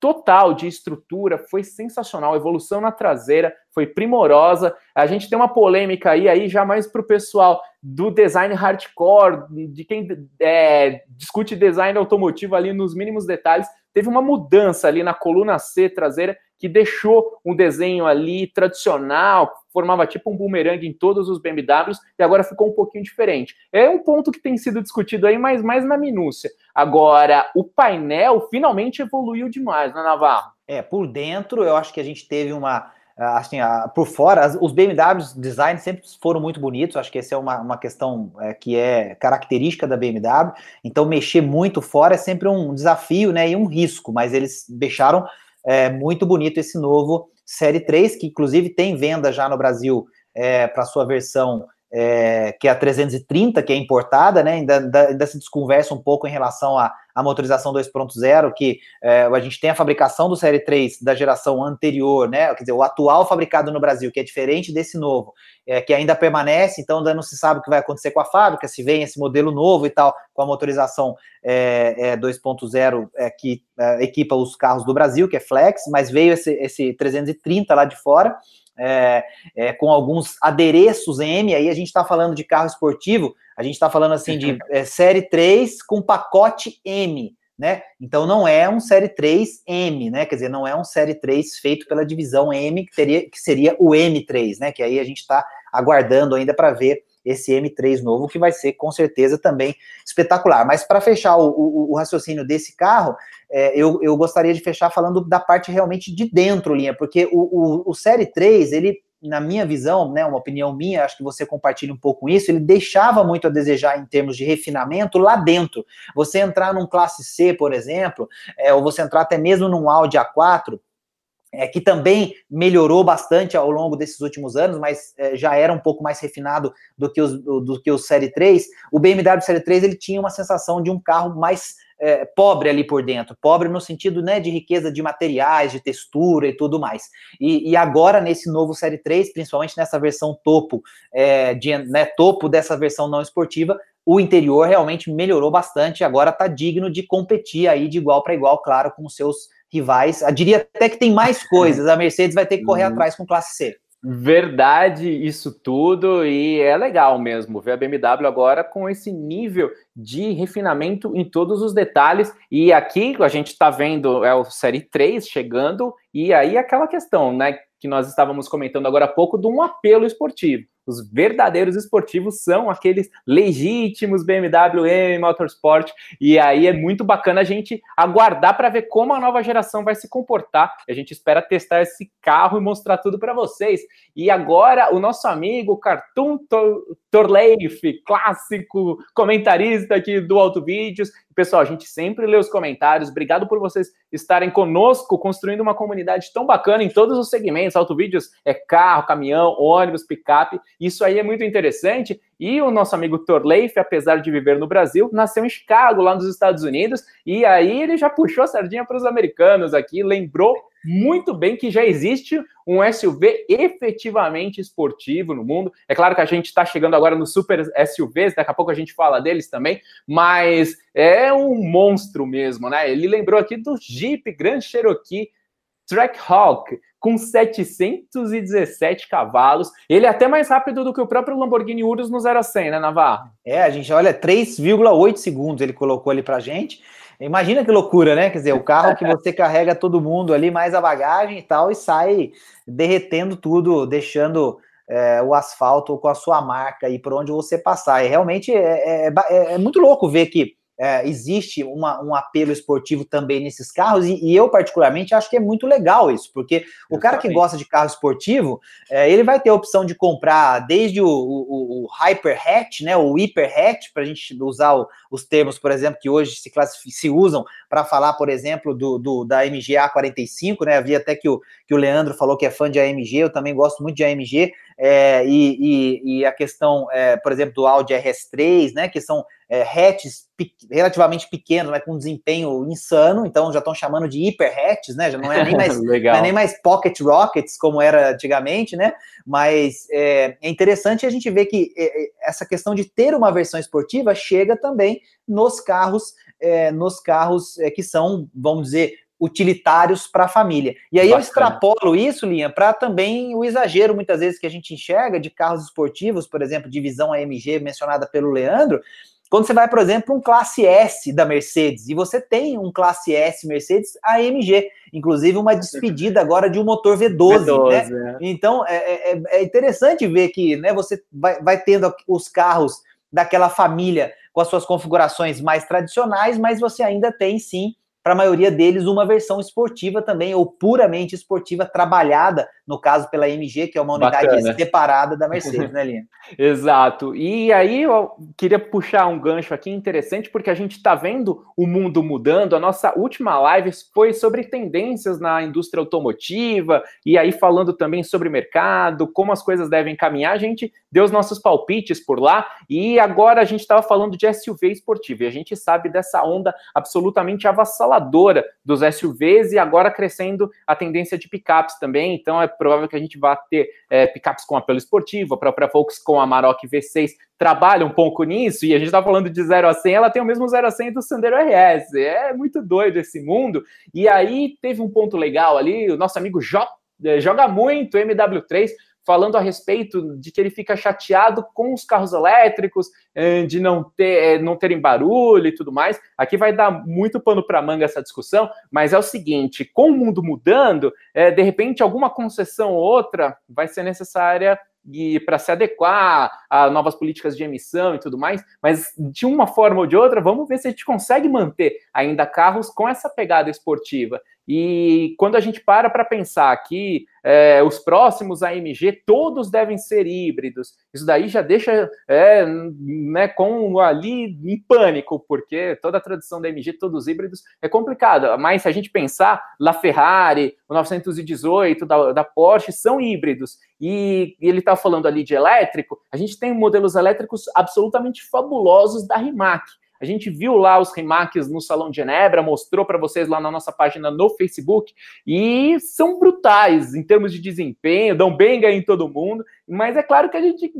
total de estrutura, foi sensacional. A evolução na traseira foi primorosa. A gente tem uma polêmica aí, aí já mais para o pessoal do design hardcore, de quem é, discute design automotivo ali nos mínimos detalhes. Teve uma mudança ali na coluna C traseira que deixou um desenho ali tradicional, formava tipo um boomerang em todos os BMWs e agora ficou um pouquinho diferente. É um ponto que tem sido discutido aí, mas mais na minúcia. Agora, o painel finalmente evoluiu demais, né, Navarro? É, por dentro eu acho que a gente teve uma assim, por fora, os BMWs design sempre foram muito bonitos, acho que essa é uma, uma questão é, que é característica da BMW, então mexer muito fora é sempre um desafio, né, e um risco, mas eles deixaram é, muito bonito esse novo Série 3, que inclusive tem venda já no Brasil é, para sua versão é, que é a 330, que é importada, né? Ainda, ainda, se desconversa um pouco em relação à, à motorização 2.0, que é, a gente tem a fabricação do Série 3 da geração anterior, né? Quer dizer, o atual fabricado no Brasil, que é diferente desse novo, é, que ainda permanece, então ainda não se sabe o que vai acontecer com a fábrica, se vem esse modelo novo e tal, com a motorização é, 2.0 é, é, que é, equipa os carros do Brasil, que é Flex, mas veio esse, esse 330 lá de fora é, é, com alguns adereços M, aí a gente está falando de carro esportivo, a gente está falando assim de é, série 3 com pacote M, né? Então não é um série 3 M, né? Quer dizer, não é um série 3 feito pela divisão M, que, teria, que seria o M3, né? Que aí a gente está aguardando ainda para ver esse M3 novo, que vai ser com certeza também espetacular. Mas para fechar o, o, o, raciocínio desse carro, é, eu, eu gostaria de fechar falando da parte realmente de dentro, linha, porque o, o, o Série 3, ele, na minha visão, né, uma opinião minha, acho que você compartilha um pouco isso, ele deixava muito a desejar em termos de refinamento lá dentro. Você entrar num classe C, por exemplo, é, ou você entrar até mesmo num Audi A4, é, que também melhorou bastante ao longo desses últimos anos, mas é, já era um pouco mais refinado do que, os, do, que o Série 3, o BMW Série 3 ele tinha uma sensação de um carro mais é, pobre ali por dentro, pobre no sentido né, de riqueza de materiais, de textura e tudo mais. E, e agora, nesse novo Série 3, principalmente nessa versão topo, é, de, né, topo dessa versão não esportiva, o interior realmente melhorou bastante, agora está digno de competir aí de igual para igual, claro, com os seus rivais. Eu diria até que tem mais coisas. A Mercedes vai ter que correr uhum. atrás com classe C. Verdade, isso tudo, e é legal mesmo ver a BMW agora com esse nível de refinamento em todos os detalhes. E aqui a gente está vendo é o Série 3 chegando, e aí aquela questão, né, que nós estávamos comentando agora há pouco, de um apelo esportivo. Os verdadeiros esportivos são aqueles legítimos BMW M Motorsport. E aí é muito bacana a gente aguardar para ver como a nova geração vai se comportar. A gente espera testar esse carro e mostrar tudo para vocês. E agora o nosso amigo Cartoon Torleif, clássico comentarista aqui do Auto Vídeos, Pessoal, a gente sempre lê os comentários. Obrigado por vocês estarem conosco, construindo uma comunidade tão bacana em todos os segmentos. Autovídeos é carro, caminhão, ônibus, picape. Isso aí é muito interessante. E o nosso amigo Torleif, apesar de viver no Brasil, nasceu em Chicago, lá nos Estados Unidos. E aí ele já puxou a sardinha para os americanos aqui, lembrou muito bem que já existe um SUV efetivamente esportivo no mundo. É claro que a gente está chegando agora nos super SUVs, daqui a pouco a gente fala deles também, mas é um monstro mesmo, né? Ele lembrou aqui do Jeep Grand Cherokee Trackhawk, com 717 cavalos. Ele é até mais rápido do que o próprio Lamborghini Urus no 0 a 100, né, Navarro? É, a gente olha 3,8 segundos ele colocou ali pra gente. Imagina que loucura, né? Quer dizer, o carro que você carrega todo mundo ali, mais a bagagem e tal, e sai derretendo tudo, deixando é, o asfalto com a sua marca aí por onde você passar. E realmente é, é, é, é muito louco ver que é, existe uma, um apelo esportivo também nesses carros, e, e, eu, particularmente, acho que é muito legal isso, porque o cara que gosta de carro esportivo, é, ele vai ter a opção de comprar desde o, o, o Hyper Hatch, né, o Hyper Hatch, para a gente usar o, os termos, por exemplo, que hoje se, se usam para falar, por exemplo, do, do, da AMG A45, né, havia até que o, que o Leandro falou que é fã de AMG, eu também gosto muito de AMG, é, e, e, e, a questão, é, por exemplo, do Audi RS3, né, que são é, hatches pe relativamente pequenos, mas com desempenho insano, então já estão chamando de hiper hatches, né, já não é nem mais, é nem mais pocket rockets como era antigamente, né, mas é, é interessante a gente ver que é, é, essa questão de ter uma versão esportiva chega também nos carros, nos carros que são, vamos dizer, utilitários para a família. E aí Bacana. eu extrapolo isso, Linha, para também o exagero, muitas vezes, que a gente enxerga de carros esportivos, por exemplo, divisão AMG mencionada pelo Leandro, quando você vai, por exemplo, um classe S da Mercedes, e você tem um classe S Mercedes AMG, inclusive uma despedida agora de um motor V12, V12 né? É. Então é, é, é, interessante ver que né, você vai, vai tendo os carros daquela família com as suas configurações mais tradicionais, mas você ainda tem sim para a maioria deles, uma versão esportiva também, ou puramente esportiva, trabalhada, no caso pela MG, que é uma unidade Bacana. separada da Mercedes, né, Linha? Exato. E aí eu queria puxar um gancho aqui interessante, porque a gente está vendo o mundo mudando. A nossa última live foi sobre tendências na indústria automotiva, e aí falando também sobre mercado, como as coisas devem caminhar. A gente deu os nossos palpites por lá, e agora a gente estava falando de SUV esportivo, e a gente sabe dessa onda absolutamente avassaladora dos SUVs, e agora crescendo a tendência de picapes também, então é provável que a gente vá ter é, picapes com apelo esportivo, a própria Volks com a Maroc V6 trabalha um pouco nisso, e a gente está falando de 0 a 100, ela tem o mesmo 0 a 100 do Sandero RS, é muito doido esse mundo, e aí teve um ponto legal ali, o nosso amigo jo é, joga muito MW3, falando a respeito de que ele fica chateado com os carros elétricos, eh, de não, ter, eh, não terem barulho e tudo mais. Aqui vai dar muito pano para manga essa discussão, mas é o seguinte: com o mundo mudando, é, de repente alguma concessão ou outra vai ser necessária e para se adequar a novas políticas de emissão e tudo mais, mas de uma forma ou de outra, vamos ver se a gente consegue manter ainda carros com essa pegada esportiva. E quando a gente para para pensar que é, os próximos AMG todos devem ser híbridos, isso daí já deixa é, né, com ali em pânico, porque toda a tradição da AMG, todos híbridos, é complicado. Mas se a gente pensar, La Ferrari, o 918 da, da Porsche são híbridos, e, e ele está falando ali de elétrico, a gente tem modelos elétricos absolutamente fabulosos da Rimac. A gente viu lá os remakes no Salão de Genebra, mostrou para vocês lá na nossa página no Facebook, e são brutais em termos de desempenho, dão bem ganho em todo mundo, mas é claro que a gente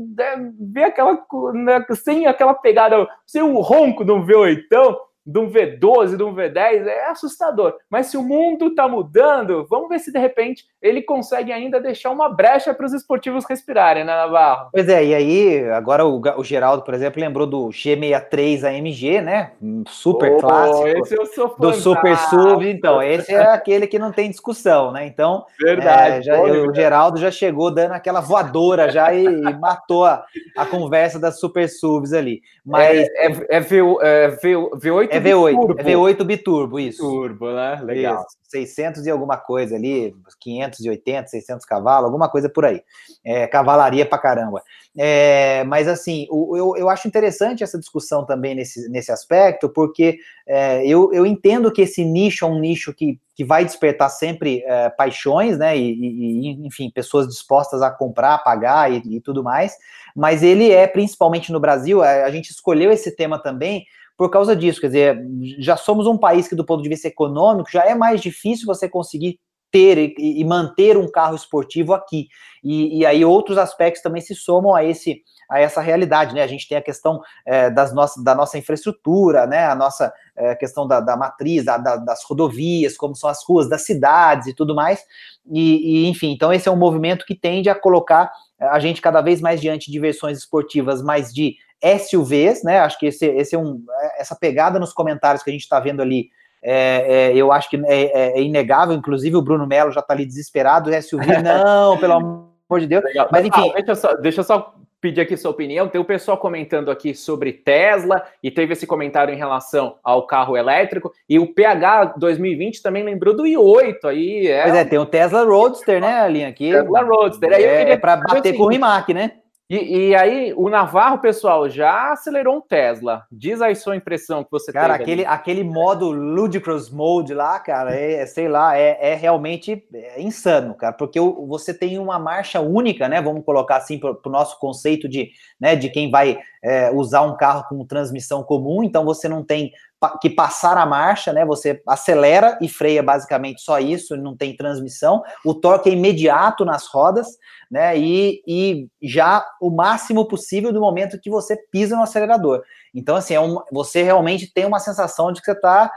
vê aquela, né, sem aquela pegada, sem o ronco do V8, de um V12, de um V10, é assustador. Mas se o mundo está mudando, vamos ver se de repente ele consegue ainda deixar uma brecha para os esportivos respirarem, né, Navarro? Pois é, e aí, agora o, o Geraldo, por exemplo, lembrou do G63 AMG, né? Super oh, clássico. Do Super SUV, então, esse é aquele que não tem discussão, né? Então, Verdade, é, já, eu, o Geraldo já chegou dando aquela voadora já e, e matou a, a conversa das Super SUVs ali. Mas é, é, é, v, é v, V8 é V8, biturbo. é V8 biturbo, isso. Turbo, né? Legal. Isso. 600 e alguma coisa ali, 580, 600 cavalos, alguma coisa por aí. É, cavalaria pra caramba. É, mas assim, o, eu, eu acho interessante essa discussão também nesse, nesse aspecto, porque é, eu, eu entendo que esse nicho é um nicho que, que vai despertar sempre é, paixões, né? E, e, enfim, pessoas dispostas a comprar, pagar e, e tudo mais, mas ele é, principalmente no Brasil, a, a gente escolheu esse tema também por causa disso. Quer dizer, já somos um país que, do ponto de vista econômico, já é mais difícil você conseguir ter e, manter um carro esportivo aqui. E, e, aí outros aspectos também se somam a esse a essa realidade, né? A gente tem a questão é, das nossas, da nossa infraestrutura, né? A nossa é, questão da, da matriz, da, da, das rodovias, como são as ruas das cidades e tudo mais. E, e, enfim, então esse é um movimento que tende a colocar a gente cada vez mais diante de versões esportivas mais de SUVs, né? Acho que esse, esse é um, essa pegada nos comentários que a gente está vendo ali, é, é, eu acho que é, é, é inegável. Inclusive, o Bruno Melo já está ali desesperado. SUV, não, pelo amor de Deus. Legal. Mas enfim. Ah, deixa, eu só, deixa eu só pedir aqui sua opinião. Tem o pessoal comentando aqui sobre Tesla e teve esse comentário em relação ao carro elétrico. E o PH 2020 também lembrou do i8 aí. É... Pois é, tem o Tesla Roadster, né, a linha aqui. Tesla Roadster. Aí é, é para bater com o Rimac, né? E, e, aí, o Navarro, pessoal, já acelerou um Tesla. Diz aí sua impressão que você Cara, aquele, aquele modo Ludicrous Mode lá, cara, é, é sei lá, é, é realmente é insano, cara, porque você tem uma marcha única, né? Vamos colocar assim para o nosso conceito de, né, de quem vai é, usar um carro com transmissão comum, então você não tem que passar a marcha, né? Você acelera e freia basicamente só isso, não tem transmissão. O torque é imediato nas rodas, né? E, e já o máximo possível do momento que você pisa no acelerador. Então, assim, é um, você realmente tem uma sensação de que você está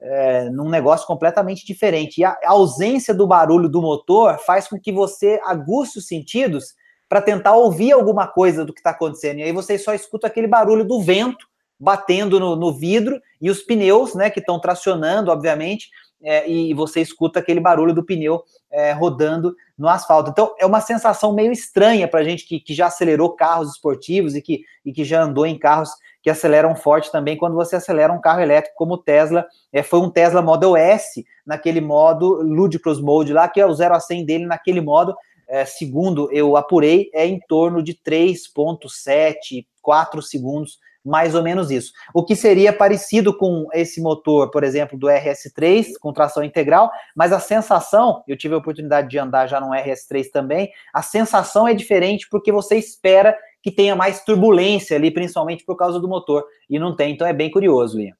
é, num negócio completamente diferente. E a, ausência do barulho do motor faz com que você aguste os sentidos para tentar ouvir alguma coisa do que está acontecendo. E aí você só escuta aquele barulho do vento batendo no, no vidro e os pneus, né, que estão tracionando, obviamente, é, e você escuta aquele barulho do pneu é, rodando no asfalto. Então, é uma sensação meio estranha para a gente que, que já acelerou carros esportivos e que, e que já andou em carros que aceleram forte também quando você acelera um carro elétrico como o Tesla. É, foi um Tesla Model S, naquele modo Ludicrous Mode lá, que é o 0 a 100 dele naquele modo, é, segundo eu apurei, é em torno de 3,7, 4 segundos mais ou menos isso. O que seria parecido com esse motor, por exemplo, do RS3, com tração integral, mas a sensação, eu tive a oportunidade de andar já no RS3 também, a sensação é diferente porque você espera que tenha mais turbulência ali, principalmente por causa do motor, e não tem, então é bem curioso, Ian.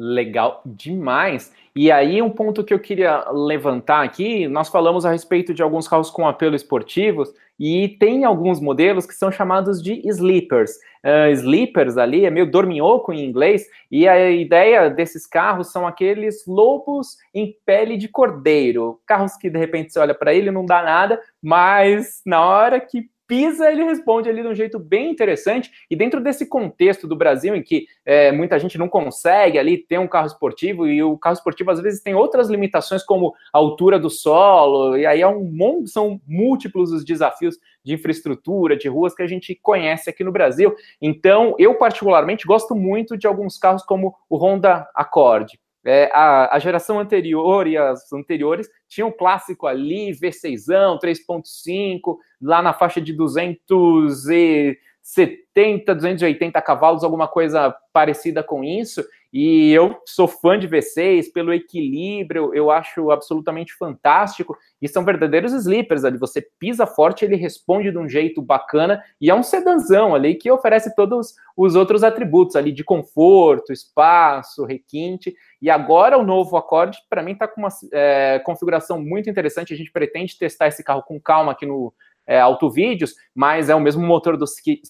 Legal demais. E aí, um ponto que eu queria levantar aqui: nós falamos a respeito de alguns carros com apelo esportivos, e tem alguns modelos que são chamados de sleepers. Uh, sleepers ali é meio dorminhoco em inglês, e a ideia desses carros são aqueles lobos em pele de cordeiro. Carros que de repente você olha para ele não dá nada, mas na hora que pisa, ele responde ali de um jeito bem interessante. E dentro desse contexto do Brasil, em que é, muita gente não consegue ali ter um carro esportivo, e o carro esportivo às vezes tem outras limitações, como a altura do solo, e aí é um, são múltiplos os desafios de infraestrutura, de ruas que a gente conhece aqui no Brasil. Então, eu particularmente gosto muito de alguns carros como o Honda Accord. É, a, a, geração anterior e as anteriores tinham um clássico ali, V6, 3.5, lá na faixa de 270, 280 cavalos, alguma coisa parecida com isso. E eu sou fã de V6 pelo equilíbrio, eu acho absolutamente fantástico. E são verdadeiros sleepers ali. Você pisa forte, ele responde de um jeito bacana. E é um sedanzão ali que oferece todos os outros atributos ali de conforto, espaço, requinte. E agora o novo Accord, para mim, está com uma é, configuração muito interessante. A gente pretende testar esse carro com calma aqui no, é, Autovídeos, mas é o mesmo motor do,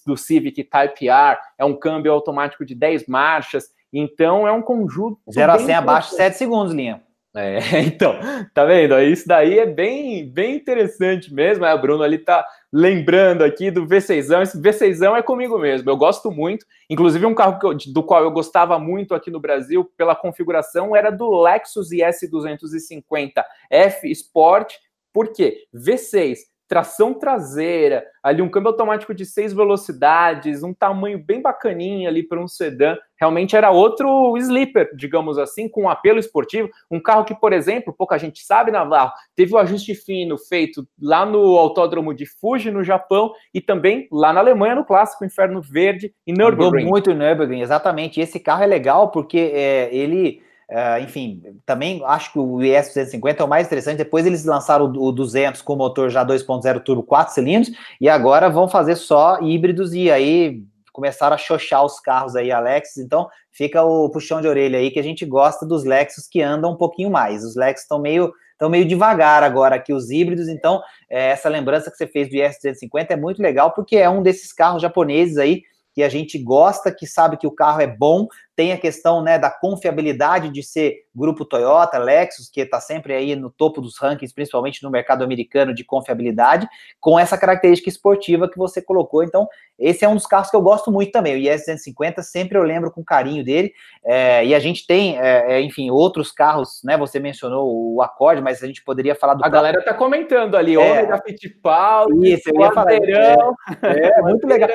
do Civic Type R, é um câmbio automático de 10 marchas, Então é um conjunto. 0 a 100 abaixo de 7 segundos, linha. É, então, tá vendo? Isso daí é bem, bem interessante mesmo. É, o Bruno ali tá lembrando aqui do V6. Esse V6 é comigo mesmo. Eu gosto muito. Inclusive, um carro eu, do qual eu gostava muito aqui no Brasil, pela configuração, era do Lexus IS 250 F Sport. Por quê? V6 tração traseira, ali um câmbio automático de seis velocidades, um tamanho bem bacaninho ali para um sedã. Realmente era outro sleeper, digamos assim, com um apelo esportivo. Um carro que, por exemplo, pouca gente sabe, Navarro, teve o ajuste fino feito lá no Autódromo de Fuji, no Japão, e também lá na Alemanha, no clássico Inferno Verde, em Nürburgring. Muito em Nürburgring, exatamente. Esse carro é legal porque é, ele Uh, enfim, também acho que o IS 250 é o mais interessante. Depois eles lançaram o, o 200 com motor já 2.0 turbo 4 cilindros e agora vão fazer só híbridos e aí começaram a xoxar os carros aí, Alex. Então fica o puxão de orelha aí que a gente gosta dos Lexus que andam um pouquinho mais. Os Lexus estão meio estão meio devagar agora aqui os híbridos, então é, essa lembrança que você fez do IS 250 é muito legal porque é um desses carros japoneses aí que a gente gosta, que sabe que o carro é bom, tem a questão né, da confiabilidade de ser grupo Toyota, Lexus, que está sempre aí no topo dos rankings, principalmente no mercado americano de confiabilidade, com essa característica esportiva que você colocou. Então, esse é um dos carros que eu gosto muito também. O IS 250 sempre eu lembro com carinho dele. É, e a gente tem, é, é, enfim, outros carros, né? Você mencionou o Accord, mas a gente poderia falar do. A galera tá comentando ali, é, Ômega Fittipaldi, isso, eu ia falar. É, é, muito legal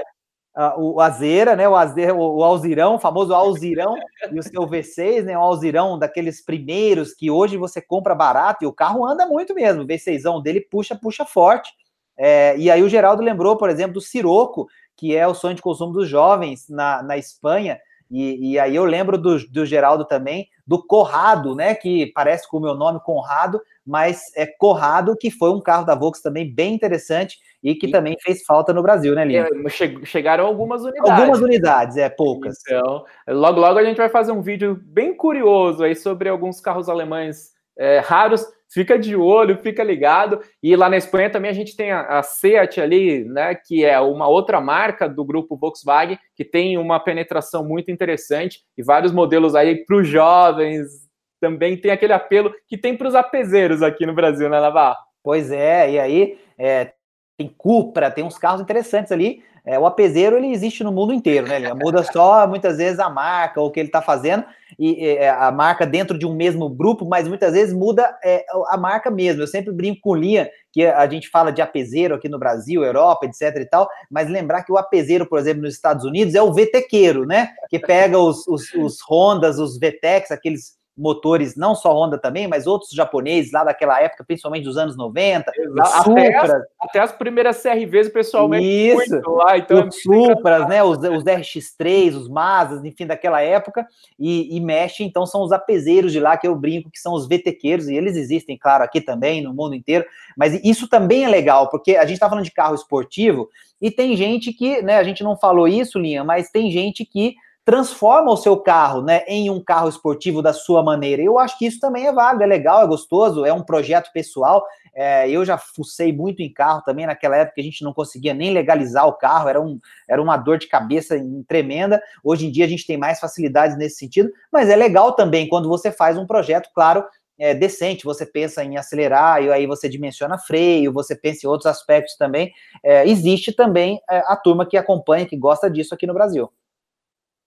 uh, o Azeira, né? O, Azeira, o, o Alzirão, o famoso Alzirão, e o seu V6, né? O Alzirão daqueles primeiros que hoje você compra barato e o carro anda muito mesmo. O V6 dele puxa, puxa forte. É, e aí o Geraldo lembrou, por exemplo, do Siroco, que é o sonho de consumo dos jovens na, na Espanha. E, e, aí eu lembro do, do Geraldo também, do Corrado, né? Que parece com o meu nome, Conrado, mas é Corrado, que foi um carro da Volks também bem interessante e que e... também fez falta no Brasil, né, Lino? É, chegaram algumas unidades. Algumas unidades, é, poucas. Então, logo, logo a gente vai fazer um vídeo bem curioso aí sobre alguns carros alemães é, raros. Fica de olho, fica ligado. E lá na Espanha também a gente tem a, a Seat ali, né, que é uma outra marca do grupo Volkswagen, que tem uma penetração muito interessante e vários modelos aí para os jovens, também tem aquele apelo que tem para os apeseiros aqui no Brasil, né, Navarro? Pois é, e aí é, tem Cupra, tem uns carros interessantes ali. É, o apezeiro ele existe no mundo inteiro, né? Ele muda só muitas vezes a marca ou o que ele está fazendo e é, a marca dentro de um mesmo grupo, mas muitas vezes muda é, a marca mesmo. Eu sempre brinco com linha que a gente fala de apezeiro aqui no Brasil, Europa, etc e tal, mas lembrar que o apezeiro, por exemplo, nos Estados Unidos é o VTQero, né? Que pega os, os, os Hondas, os VTEX, aqueles motores, não só Honda também, mas outros japoneses lá daquela época, principalmente dos anos 90. Até as, até as, primeiras CRVs o pessoal Isso, lá, então os Supras, né, os, os RX3, os Mazdas, enfim, daquela época, e, e, mexe, então são os apeseiros de lá que eu brinco, que são os VTQeiros, e eles existem, claro, aqui também, no mundo inteiro, mas isso também é legal, porque a gente tá falando de carro esportivo, e tem gente que, né, a gente não falou isso, Linha, mas tem gente que transforma o seu carro né, em um carro esportivo da sua maneira. Eu acho que isso também é válido, é legal, é gostoso, é um projeto pessoal. É, eu já fucei muito em carro também, naquela época a gente não conseguia nem legalizar o carro, era, um, era uma dor de cabeça tremenda. Hoje em dia a gente tem mais facilidades nesse sentido, mas é legal também quando você faz um projeto, claro, é, decente, você pensa em acelerar, e aí você dimensiona freio, você pensa em outros aspectos também. É, existe também é, a turma que acompanha, que gosta disso aqui no Brasil.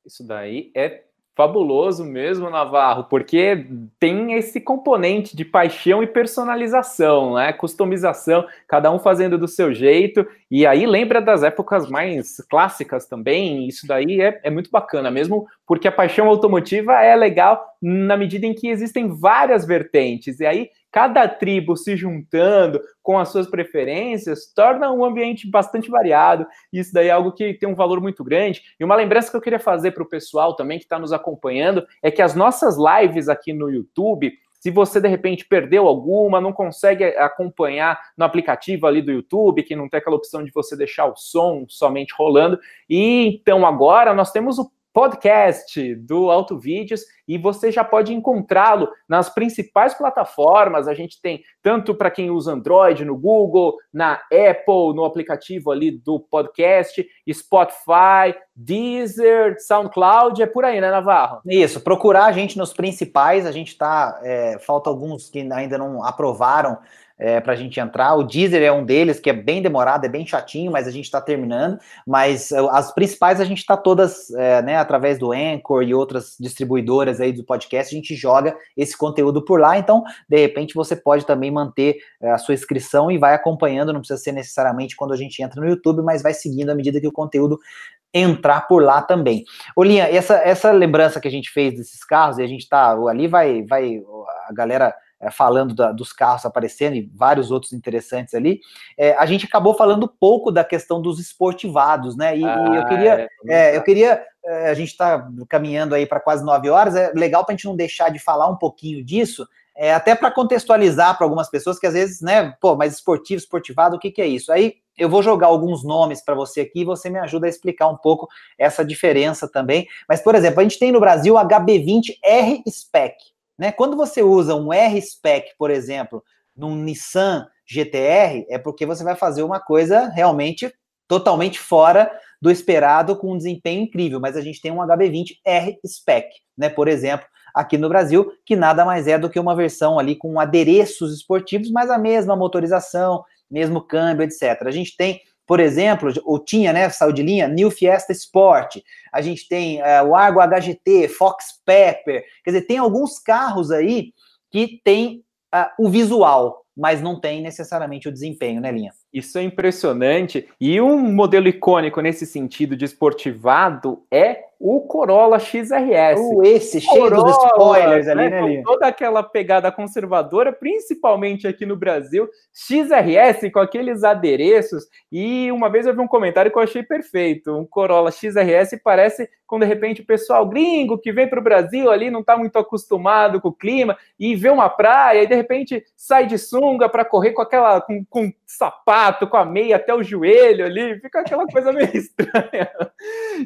Isso daí é fabuloso mesmo, Navarro, porque tem esse componente de paixão e personalização, né? Customização, cada um fazendo do seu jeito. E aí lembra das épocas mais clássicas também. Isso daí é, é muito bacana, mesmo porque a paixão automotiva é legal na medida em que existem várias vertentes. E aí cada tribo se juntando com as suas preferências torna um ambiente bastante variado. E isso daí é algo que tem um valor muito grande. E uma lembrança que eu queria fazer para o pessoal também que está nos acompanhando é que as nossas lives aqui no YouTube se você de repente perdeu alguma, não consegue acompanhar no aplicativo ali do YouTube, que não tem aquela opção de você deixar o som somente rolando. E então agora nós temos o podcast do Auto Vídeos e você já pode encontrá-lo nas principais plataformas. A gente tem tanto para quem usa Android no Google, na Apple, no aplicativo ali do podcast, Spotify, Deezer, SoundCloud, é por aí, né, Navarro? Isso, procurar a gente nos principais, a gente tá. É, falta alguns que ainda não aprovaram é, para a gente entrar. O Deezer é um deles, que é bem demorado, é bem chatinho, mas a gente está terminando. Mas é, as principais a gente está todas, é, né, através do Anchor e outras distribuidoras aí do podcast, a gente joga esse conteúdo por lá. Então, de repente, você pode também manter é, a sua inscrição e vai acompanhando, não precisa ser necessariamente quando a gente entra no YouTube, mas vai seguindo à medida que o conteúdo entrar por lá também. Olinha, essa, essa lembrança que a gente fez desses carros, e a gente tá ali, vai, vai a galera é, falando da, dos carros aparecendo e vários outros interessantes ali, é, a gente acabou falando pouco da questão dos esportivados, né? E, ah, e eu queria, é, é eu queria, é, a gente está caminhando aí para quase nove horas, é legal para a gente não deixar de falar um pouquinho disso, é, até para contextualizar para algumas pessoas que às vezes, né, pô, mas esportivo, esportivado, o que, que é isso? Aí eu vou jogar alguns nomes para você aqui e você me ajuda a explicar um pouco essa diferença também. Mas, por exemplo, a gente tem no Brasil o HB20 R-Spec. Né? Quando você usa um R-Spec, por exemplo, num Nissan GTR, é porque você vai fazer uma coisa realmente totalmente fora do esperado, com um desempenho incrível. Mas a gente tem um HB20 R-Spec, né? Por exemplo, aqui no Brasil, que nada mais é do que uma versão ali com adereços esportivos, mas a mesma motorização, mesmo câmbio, etc. A gente tem por exemplo, ou tinha, né, saiu de linha, New Fiesta Sport, a gente tem uh, o Argo HGT, Fox Pepper, quer dizer, tem alguns carros aí que tem uh, o visual, mas não tem necessariamente o desempenho, né, Linha? Isso é impressionante. E um modelo icônico nesse sentido de esportivado é o Corolla XRS. Uh, esse, cheio dos spoilers ali, né, né Toda aquela pegada conservadora, principalmente aqui no Brasil. XRS com aqueles adereços. E uma vez eu vi um comentário que eu achei perfeito. Um Corolla XRS parece quando de repente o pessoal gringo que vem para o Brasil ali não está muito acostumado com o clima e vê uma praia e de repente sai de sunga para correr com aquela com, com sapato, com a meia até o joelho ali, fica aquela coisa meio estranha.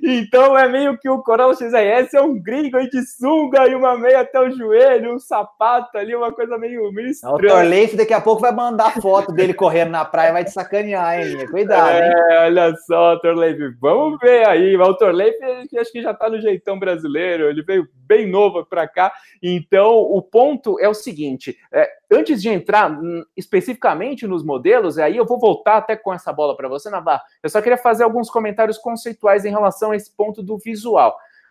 Então é meio que o Corolla XRS é um gringo aí de sunga e uma meia até o joelho, um sapato ali, uma coisa meio, meio estranha. O Torleif daqui a pouco vai mandar foto dele correndo na praia, vai te sacanear, hein? Cuidado, é, hein? olha só, Torleif, vamos ver aí. O Torleif, acho que já tá no jeitão brasileiro, ele veio bem novo para cá. Então, o ponto é o seguinte: é, antes de entrar hum, especificamente nos modelos, aí eu vou voltar até com essa bola para você, Navarro. Eu só queria fazer alguns comentários conceituais em relação a esse ponto do visual.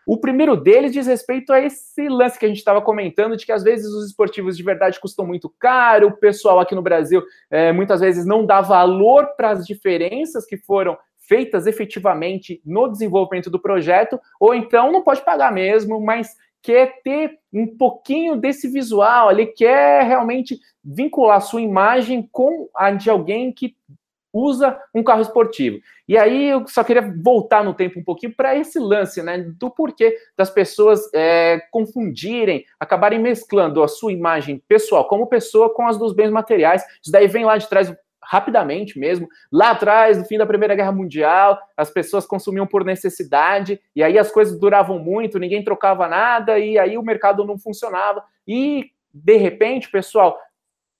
O primeiro deles diz respeito a esse lance que a gente estava comentando, de que às vezes os esportivos de verdade custam muito caro, o pessoal aqui no Brasil é, muitas vezes não dá valor para as diferenças que foram feitas efetivamente no desenvolvimento do projeto, ou então não pode pagar mesmo, mas quer ter um pouquinho desse visual ali, quer realmente vincular sua imagem com a de alguém que usa um carro esportivo. E aí eu só queria voltar no tempo um pouquinho para esse lance, né, do porquê das pessoas é, confundirem, acabarem mesclando a sua imagem pessoal como pessoa com as dos bens materiais. Isso daí vem lá de trás rapidamente mesmo. Lá atrás, no fim da Primeira Guerra Mundial, as pessoas consumiam por necessidade, e aí as coisas duravam muito, ninguém trocava nada, e aí o mercado não funcionava. E, de repente, pessoal,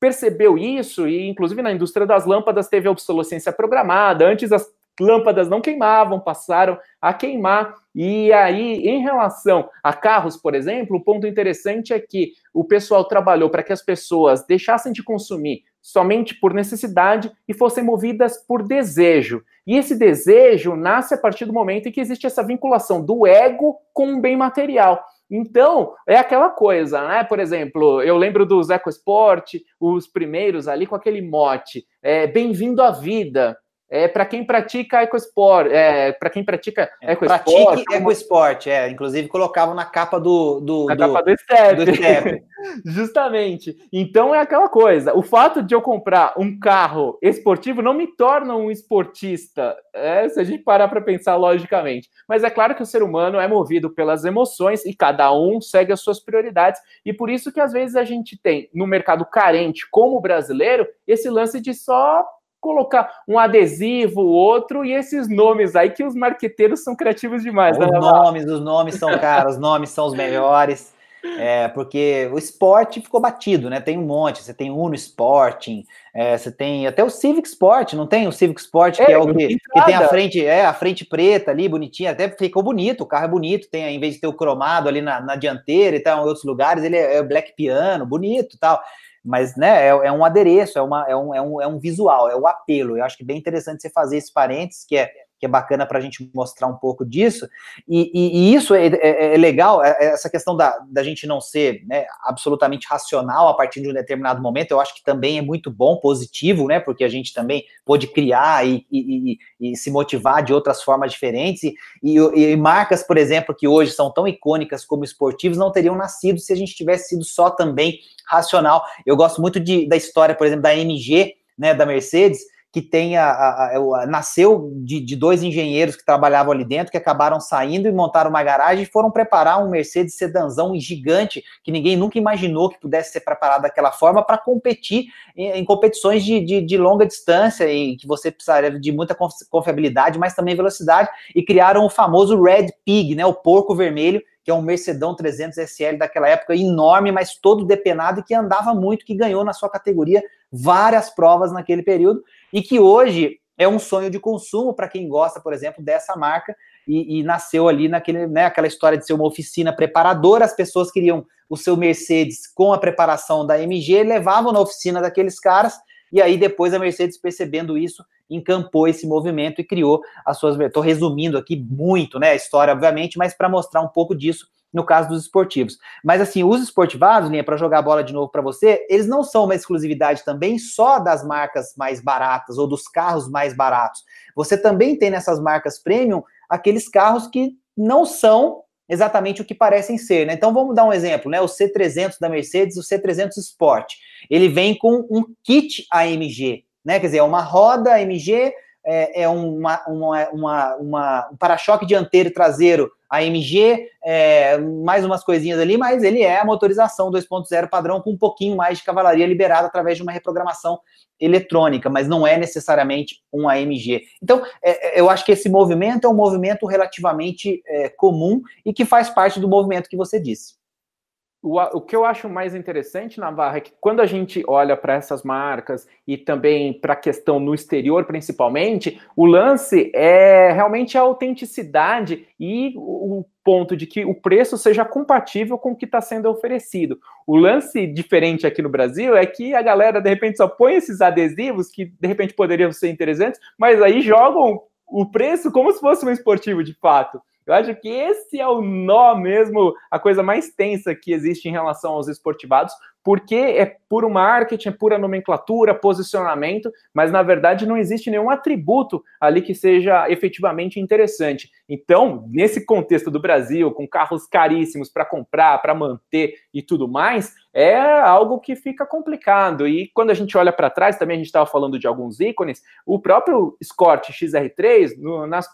percebeu isso, e inclusive na indústria das lâmpadas teve a obsolescência programada, antes as lâmpadas não queimavam, passaram a queimar. E aí, em relação a carros, por exemplo, o ponto interessante é que o pessoal trabalhou para que as pessoas deixassem de consumir somente por necessidade e fossem movidas por desejo. E esse desejo nasce a partir do momento em que existe essa vinculação do ego com o bem material. Então, é aquela coisa, né? Por exemplo, eu lembro dos EcoSport, os primeiros ali com aquele mote, é, bem-vindo à vida é para quem pratica ecosport, é, para quem pratica é, ecosport. Pratique ecosport, é, inclusive colocavam na capa do do na do, capa do step. Do step. Justamente. Então é aquela coisa, o fato de eu comprar um carro esportivo não me torna um esportista, é, se a gente parar para pensar logicamente. Mas é claro que o ser humano é movido pelas emoções e cada um segue as suas prioridades, e por isso que às vezes a gente tem no mercado carente como o brasileiro esse lance de só colocar um adesivo, outro, e esses nomes aí que os marqueteiros são criativos demais. Os né, nomes, os nomes são, cara, os nomes são os melhores. É, porque o esporte ficou batido, né? Tem um monte, você tem Uno Sporting, é, você tem até o Civic Sport, não tem o Civic Sport, que é, é o que, que, tem a frente, é a frente preta ali, bonitinha, até ficou bonito, o carro é bonito, tem, em vez de ter o cromado ali na, na dianteira e tal, em outros lugares, ele é, é black piano, bonito tal. Mas, né, é, é um adereço, é, uma, é, um, é, um, é um visual, é o apelo. Eu acho que é bem interessante você fazer esse parênteses, que é que é bacana para a gente mostrar um pouco disso. E, e, e isso é, é, é legal, é, é essa questão da, da gente não ser né, absolutamente racional a partir de um determinado momento, eu acho que também é muito bom, positivo, né? Porque a gente também pode criar e, e, se motivar de outras formas diferentes. E, marcas, por exemplo, que hoje são tão icônicas como esportivos, não teriam nascido se a gente tivesse sido só também racional. Eu gosto muito de, da história, por exemplo, da MG, né, da Mercedes, que tem a, a, a, nasceu de, de, dois engenheiros que trabalhavam ali dentro, que acabaram saindo e montaram uma garagem e foram preparar um Mercedes sedanzão gigante, que ninguém nunca imaginou que pudesse ser preparado daquela forma para competir em, em competições de, de, de, longa distância e que você precisaria de muita confiabilidade, mas também velocidade, e criaram o famoso Red Pig, né, o porco vermelho, que é um Mercedão 300 SL daquela época, enorme, mas todo depenado e que andava muito, que ganhou na sua categoria várias provas naquele período e que hoje é um sonho de consumo para quem gosta, por exemplo, dessa marca e, e, nasceu ali naquele, né, aquela história de ser uma oficina preparadora, as pessoas queriam o seu Mercedes com a preparação da MG, levavam na oficina daqueles caras e aí depois a Mercedes percebendo isso encampou esse movimento e criou as suas. Estou resumindo aqui muito, né, a história, obviamente, mas para mostrar um pouco disso no caso dos esportivos. Mas assim, os esportivados, Linha, para jogar a bola de novo para você, eles não são uma exclusividade também só das marcas mais baratas ou dos carros mais baratos. Você também tem nessas marcas premium aqueles carros que não são exatamente o que parecem ser, né? Então vamos dar um exemplo, né? O C300 da Mercedes, o C300 Sport, ele vem com um kit AMG, né? Quer dizer, é uma roda AMG, é, é uma, uma, uma, uma um para-choque dianteiro e traseiro AMG, é, mais umas coisinhas ali, mas ele é a motorização 2.0 padrão com um pouquinho mais de cavalaria liberada através de uma reprogramação eletrônica, mas não é necessariamente um AMG. Então, é, é, eu acho que esse movimento é um movimento relativamente é, comum e que faz parte do movimento que você disse. O, o, que eu acho mais interessante, Navarra, é que quando a gente olha para essas marcas e também para a questão no exterior, principalmente, o lance é realmente a autenticidade e o ponto de que o preço seja compatível com o que está sendo oferecido. O lance diferente aqui no Brasil é que a galera, de repente, só põe esses adesivos que, de repente, poderiam ser interessantes, mas aí jogam o preço como se fosse um esportivo de fato. Eu acho que esse é o nó mesmo, a coisa mais tensa que existe em relação aos esportivados, porque é puro marketing, é pura nomenclatura, posicionamento, mas na verdade não existe nenhum atributo ali que seja efetivamente interessante. Então, nesse contexto do Brasil, com carros caríssimos para comprar, para manter e tudo mais, é algo que fica complicado. E quando a gente olha para trás, também a gente estava falando de alguns ícones, o próprio Escort XR3, no, nas,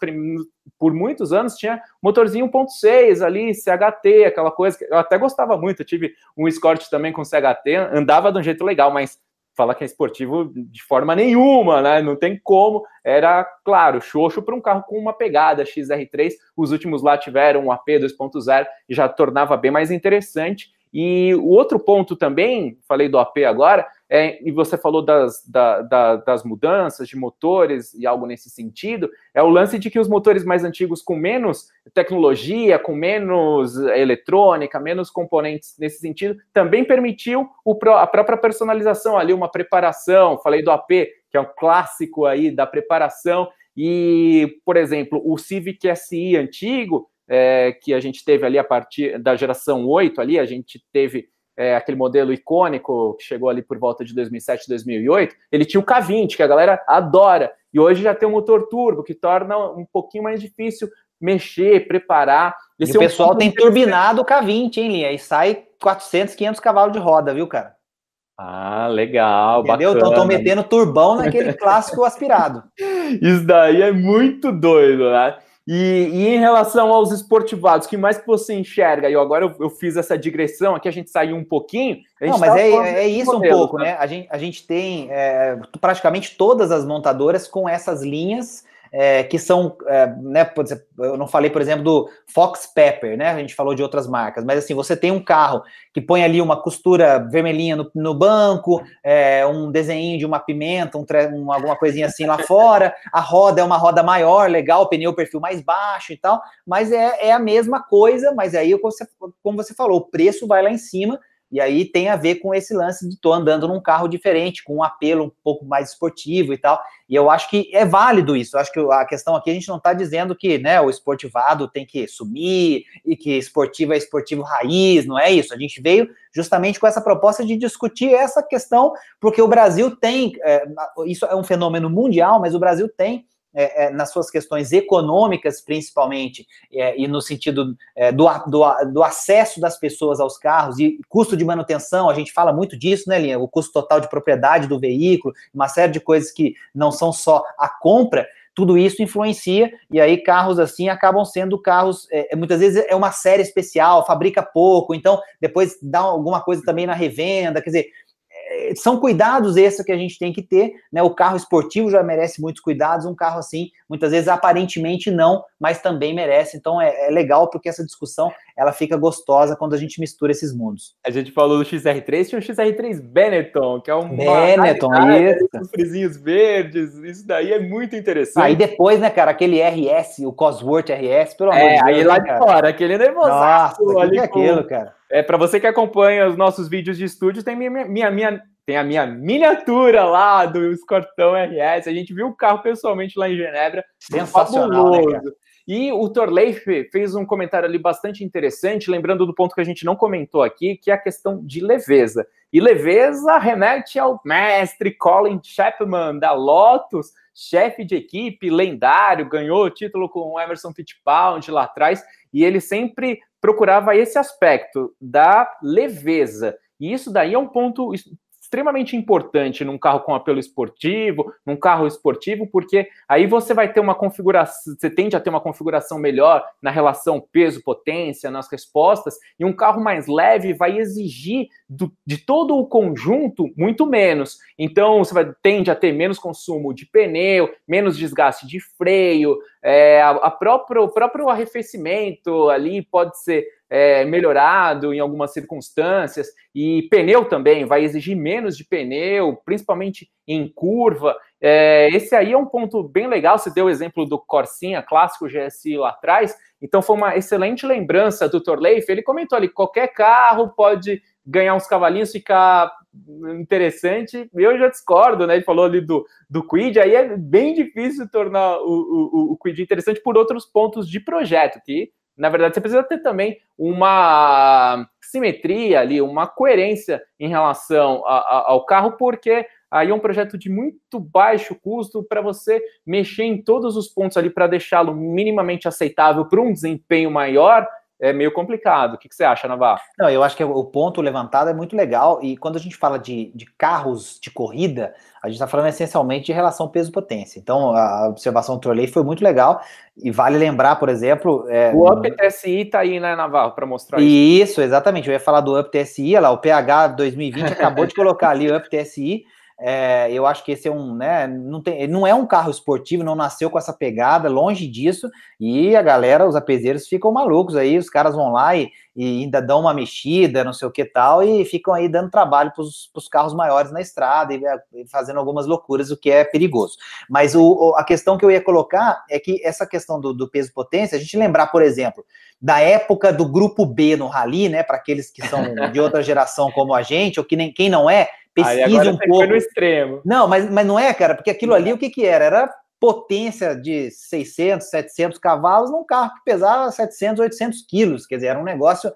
por muitos anos, tinha motorzinho 1.6 ali, CHT, aquela coisa que eu até gostava muito. Eu tive um Escort também com CHT, andava de um jeito legal, mas falar que é esportivo de forma nenhuma, né? Não tem como. Era, claro, xoxo para um carro com uma pegada XR3. Os últimos lá tiveram um AP 2.0 e já tornava bem mais interessante. E o outro ponto também, falei do AP agora, é, e você falou das, da, da, das mudanças de motores e algo nesse sentido, é o lance de que os motores mais antigos, com menos tecnologia, com menos eletrônica, menos componentes nesse sentido, também permitiu o, a própria personalização ali, uma preparação. Falei do AP, que é um clássico aí da preparação. E, por exemplo, o Civic SI antigo, é, que a gente teve ali a partir da geração 8 ali, a gente teve é, aquele modelo icônico que chegou ali por volta de 2007, 2008, ele tinha o K20, que a galera adora, e hoje já tem um motor turbo, que torna um pouquinho mais difícil mexer, preparar. Esse e o é um pessoal tem turbinado o K20, hein, Linha? E sai 400, 500 cavalos de roda, viu, cara? Ah, legal, Entendeu? Então estão metendo turbão naquele clássico aspirado. Isso daí é muito doido, né? E, e, em relação aos esportivados, que mais que você enxerga? Eu agora eu, eu, fiz essa digressão aqui, a gente saiu um pouquinho. Não, mas é, é isso modelo, um pouco, né? né? A gente, a gente tem é, praticamente todas as montadoras com essas linhas é, que são, é, né, eu não falei, por exemplo, do Fox Pepper, né, a gente falou de outras marcas, mas assim, você tem um carro que põe ali uma costura vermelhinha no, no banco, é, um desenho de uma pimenta, um, um, alguma coisinha assim lá fora, a roda é uma roda maior, legal, o pneu perfil mais baixo e tal, mas é, é a mesma coisa, mas aí, como você, como você falou, o preço vai lá em cima, e aí tem a ver com esse lance de estou andando num carro diferente, com um apelo um pouco mais esportivo e tal. E eu acho que é válido isso. Eu acho que a questão aqui a gente não está dizendo que né, o esportivado tem que sumir e que esportivo é esportivo raiz, não é isso. A gente veio justamente com essa proposta de discutir essa questão, porque o Brasil tem, é, isso é um fenômeno mundial, mas o Brasil tem é, é, nas suas questões econômicas, principalmente, é, e no sentido é, do, do, do, acesso das pessoas aos carros e custo de manutenção, a gente fala muito disso, né, Linha? O custo total de propriedade do veículo, uma série de coisas que não são só a compra, tudo isso influencia, e aí carros assim acabam sendo carros, é, muitas vezes é uma série especial, fabrica pouco, então depois dá alguma coisa também na revenda, quer dizer, são cuidados esses que a gente tem que ter, né? O carro esportivo já merece muitos cuidados, um carro assim, muitas vezes aparentemente não, mas também merece. Então é, é legal porque essa discussão ela fica gostosa quando a gente mistura esses mundos. A gente falou do XR3, tinha o XR3 Benetton, que é um Benetton, isso. Os frisinhos verdes, isso daí é muito interessante. Aí depois, né, cara, aquele RS, o Cosworth RS, pelo amor é, de Deus. É, aí lá né, de fora, aquele nervosaço. Nossa, ali que é aquilo, cara. É, para você que acompanha os nossos vídeos de estúdio, tem minha, minha, minha, tem a minha miniatura lá do Escortão RS. A gente viu o carro pessoalmente lá em Genebra. Sensacional, né, E o Torleif fez um comentário ali bastante interessante, lembrando do ponto que a gente não comentou aqui, que é a questão de leveza. E leveza remete ao mestre Colin Chapman da Lotus, chefe de equipe, lendário, ganhou o título com o Emerson Fittipaldi lá atrás, e ele sempre procurava esse aspecto da leveza. E isso daí é um ponto extremamente importante num carro com apelo esportivo, num carro esportivo, porque aí você vai ter uma configuração, você tende a ter uma configuração melhor na relação peso-potência, nas respostas, e um carro mais leve vai exigir do, de todo o conjunto muito menos. Então você vai, tende a ter menos consumo de pneu, menos desgaste de freio, é, a, a próprio, o próprio arrefecimento ali pode ser é, melhorado em algumas circunstâncias, e pneu também vai exigir menos de pneu, principalmente em curva. É, esse aí é um ponto bem legal. Você deu o exemplo do Corsinha clássico GSI lá atrás, então foi uma excelente lembrança do Torleif. Ele comentou ali: qualquer carro pode ganhar uns cavalinhos, ficar interessante. Eu já discordo, né? Ele falou ali do, do Quid, aí é bem difícil tornar o, o, o Quid interessante por outros pontos de projeto, que na verdade, você precisa ter também uma simetria ali, uma coerência em relação a, a, ao carro, porque aí é um projeto de muito baixo custo para você mexer em todos os pontos ali para deixá-lo minimamente aceitável para um desempenho maior é meio complicado. O que, que você acha, Navarro? Não, eu acho que o ponto levantado é muito legal. E quando a gente fala de, de carros de corrida, a gente está falando essencialmente de relação peso-potência. Então, a observação do Trolley foi muito legal. E vale lembrar, por exemplo. É, o Up TSI está aí, né, Navarro, para mostrar isso. Isso, exatamente. Eu ia falar do Up TSI, lá, o PH 2020 acabou de colocar ali o Up TSI. É, eu acho que esse é um, né? Não, tem, não é um carro esportivo, não nasceu com essa pegada, longe disso. E a galera, os apeseiros, ficam malucos aí. Os caras vão lá e, e ainda dão uma mexida, não sei o que tal, e ficam aí dando trabalho para os carros maiores na estrada e, e, fazendo algumas loucuras, o que é perigoso. Mas o, a questão que eu ia colocar é que essa questão do, do peso-potência, a gente lembrar, por exemplo, da época do grupo B no Rally, né? Para aqueles que são de outra geração como a gente, ou que nem quem não é, pesquise um pouco. no extremo. Não, mas, mas não é, cara, porque aquilo ali o que, que era? Era potência de 600, 700 cavalos num carro que pesava 700, 800 quilos. Quer dizer, era um negócio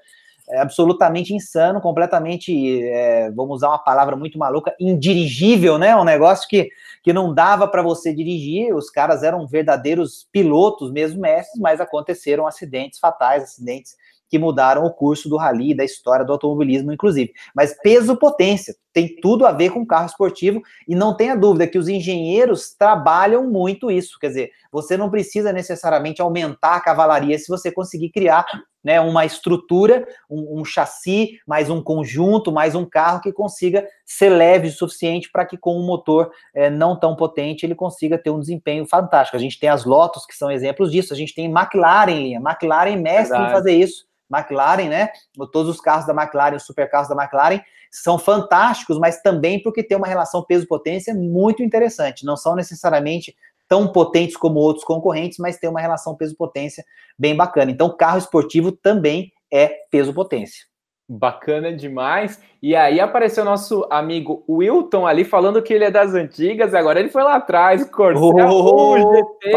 é, absolutamente insano, completamente, é, vamos usar uma palavra muito maluca, indirigível, né? Um negócio que, que não dava para você dirigir. Os caras eram verdadeiros pilotos, mesmo mestres, mas aconteceram acidentes fatais, acidentes que mudaram o curso do rally, da história do automobilismo, inclusive. Mas peso-potência tem tudo a ver com carro esportivo e não tenha dúvida que os engenheiros trabalham muito isso. Quer dizer, você não precisa necessariamente aumentar a cavalaria se você conseguir criar né, uma estrutura, um, um chassi, mais um conjunto, mais um carro que consiga ser leve o suficiente para que com um motor é, não tão potente ele consiga ter um desempenho fantástico. A gente tem as Lotus que são exemplos disso, a gente tem McLaren, linha, McLaren mestre Verdade. em fazer isso McLaren, né? Todos os carros da McLaren, os supercarros da McLaren, são fantásticos, mas também porque tem uma relação peso-potência muito interessante. Não são necessariamente tão potentes como outros concorrentes, mas tem uma relação peso-potência bem bacana. Então, carro esportivo também é peso-potência. Bacana demais. E aí apareceu nosso amigo Wilton ali falando que ele é das antigas, agora ele foi lá atrás, Corcel Opa! GT,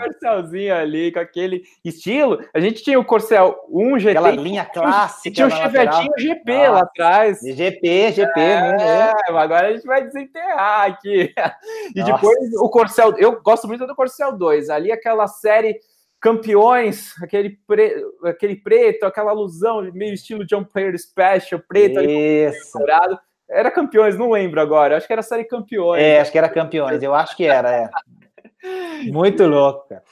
Corcelzinho ali, com aquele estilo. A gente tinha o Corcel 1 GT. Aquela linha clássica. Tinha o Chevetinho GP ah, lá atrás. GP, GP, é, né? agora a gente vai desenterrar aqui. E Nossa. depois o Corcel, eu gosto muito do Corcel 2, ali aquela série campeões, aquele, pre, aquele preto, aquela alusão, meio estilo John Player Special, preto, Isso. dourado. Era campeões, não lembro agora. Acho que era série campeões. É, acho que era campeões. Eu acho que era, é. Muito louco, cara.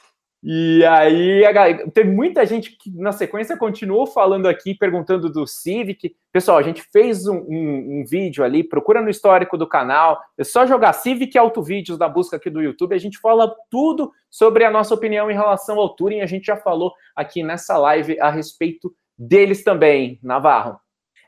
E aí, teve muita gente que na sequência continuou falando aqui, perguntando do Civic. Pessoal, a gente fez um, um, um, vídeo ali, procura no histórico do canal, é só jogar Civic Auto Vídeos da busca aqui do YouTube, a gente fala tudo sobre a nossa opinião em relação ao Touring, a gente já falou aqui nessa live a respeito deles também, Navarro.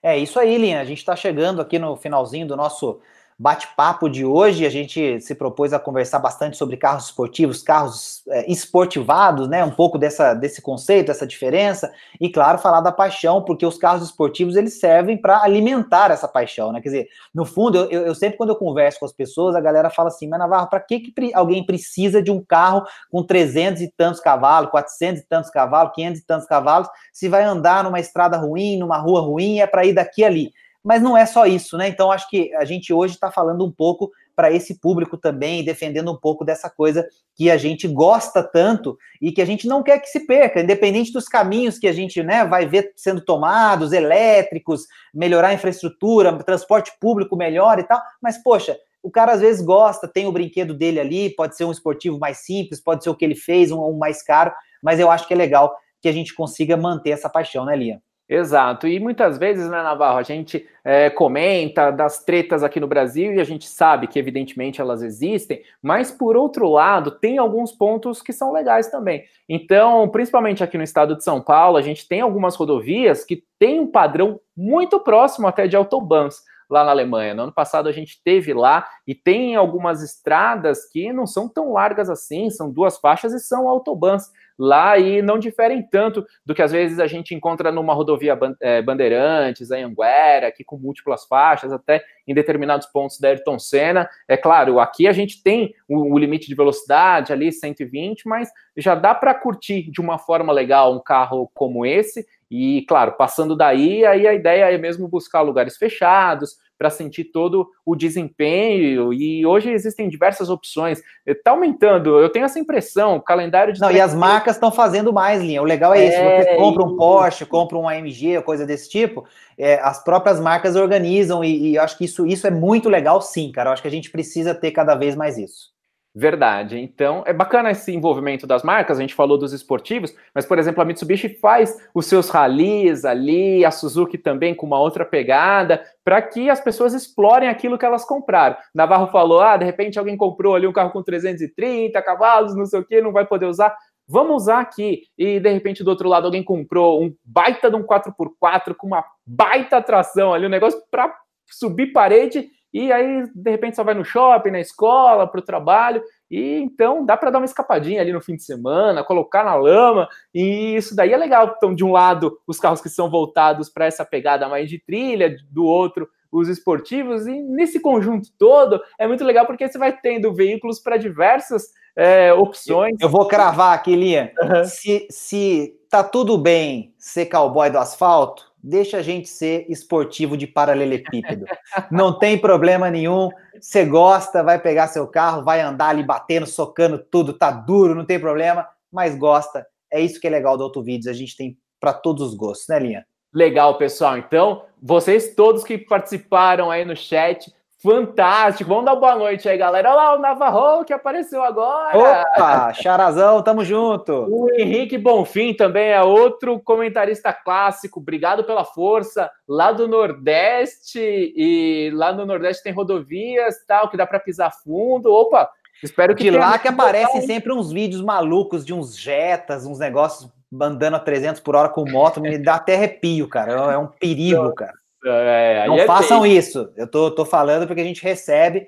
É isso aí, Linha, a gente está chegando aqui no finalzinho do nosso bate-papo de hoje. A gente se propôs a conversar bastante sobre carros esportivos, carros é, esportivados, né? Um pouco dessa, desse conceito, essa diferença, e claro, falar da paixão, porque os carros esportivos eles servem para alimentar essa paixão, né? Quer dizer, no fundo, eu, eu, sempre quando eu converso com as pessoas, a galera fala assim, mas Navarro, para que, que alguém precisa de um carro com 300 e tantos cavalos, 400 e tantos cavalos, 500 e tantos cavalos, se vai andar numa estrada ruim, numa rua ruim, é para ir daqui ali? Mas não é só isso, né? Então acho que a gente hoje está falando um pouco para esse público também, defendendo um pouco dessa coisa que a gente gosta tanto e que a gente não quer que se perca, independente dos caminhos que a gente né, vai ver sendo tomados, elétricos, melhorar a infraestrutura, transporte público melhor e tal. Mas, poxa, o cara às vezes gosta, tem o brinquedo dele ali, pode ser um esportivo mais simples, pode ser o que ele fez, um, um mais caro, mas eu acho que é legal que a gente consiga manter essa paixão, né, Lia? Exato, e muitas vezes, né, Navarro, a gente é, comenta das tretas aqui no Brasil e a gente sabe que, evidentemente, elas existem, mas, por outro lado, tem alguns pontos que são legais também. Então, principalmente aqui no estado de São Paulo, a gente tem algumas rodovias que têm um padrão muito próximo até de autobans lá na Alemanha. No ano passado a gente teve lá e tem algumas estradas que não são tão largas assim, são duas faixas e são autobans lá e não diferem tanto do que às vezes a gente encontra numa rodovia é, Bandeirantes, Anhanguera, aqui com múltiplas faixas, até em determinados pontos da Ayrton Senna. É claro, aqui a gente tem o, o limite de velocidade ali, 120, mas já dá para curtir de uma forma legal um carro como esse. E, claro, passando daí, aí a ideia é mesmo buscar lugares fechados, para sentir todo o desempenho. E hoje existem diversas opções. Está aumentando, eu tenho essa impressão, o calendário de. Não, e as marcas estão fazendo mais, linha. O legal é, é isso: você compra um Porsche, compra um AMG, coisa desse tipo, é, as próprias marcas organizam, e, e eu acho que isso, isso é muito legal, sim, cara. Eu acho que a gente precisa ter cada vez mais isso. Verdade. Então, é bacana esse envolvimento das marcas, a gente falou dos esportivos, mas, por exemplo, a Mitsubishi faz os seus ralis ali, a Suzuki também com uma outra pegada, para que as pessoas explorem aquilo que elas compraram. Navarro falou, ah, de repente alguém comprou ali um carro com 330 cavalos, não sei o que, não vai poder usar. Vamos usar aqui. E, de repente, do outro lado, alguém comprou um baita de um 4x4 com uma baita tração ali, um negócio para subir parede e aí, de repente, só vai no shopping, na escola, para o trabalho, e então dá para dar uma escapadinha ali no fim de semana, colocar na lama, e isso daí é legal. Então, de um lado, os carros que são voltados para essa pegada mais de trilha, do outro, os esportivos, e nesse conjunto todo é muito legal porque você vai tendo veículos para diversas é, opções. Eu, eu, vou cravar aqui, Lia. Uhum. Se, se tá tudo bem ser cowboy do asfalto, deixa a gente ser esportivo de paralelepípedo. Não tem problema nenhum. Você gosta, vai pegar seu carro, vai andar ali batendo, socando tudo, tá duro, não tem problema, mas gosta. É isso que é legal do Autovídeos, a gente tem para todos os gostos, né, Linha? Legal, pessoal. Então, vocês todos que participaram aí no chat, Fantástico. Vamos dar boa noite aí, galera. Olha lá o Navarro que apareceu agora. Opa, Charazão, tamo junto. O Henrique Bonfim também é outro comentarista clássico. Obrigado pela força. Lá do Nordeste, e lá no Nordeste tem rodovias, tal, que dá para pisar fundo. Opa, espero que De lá que aparecem sempre uns vídeos malucos de uns jetas, uns negócios andando a 300 por hora com moto, me dá até arrepio, cara. É um perigo, cara. É, não é façam isso. Eu tô, tô falando porque a gente recebe.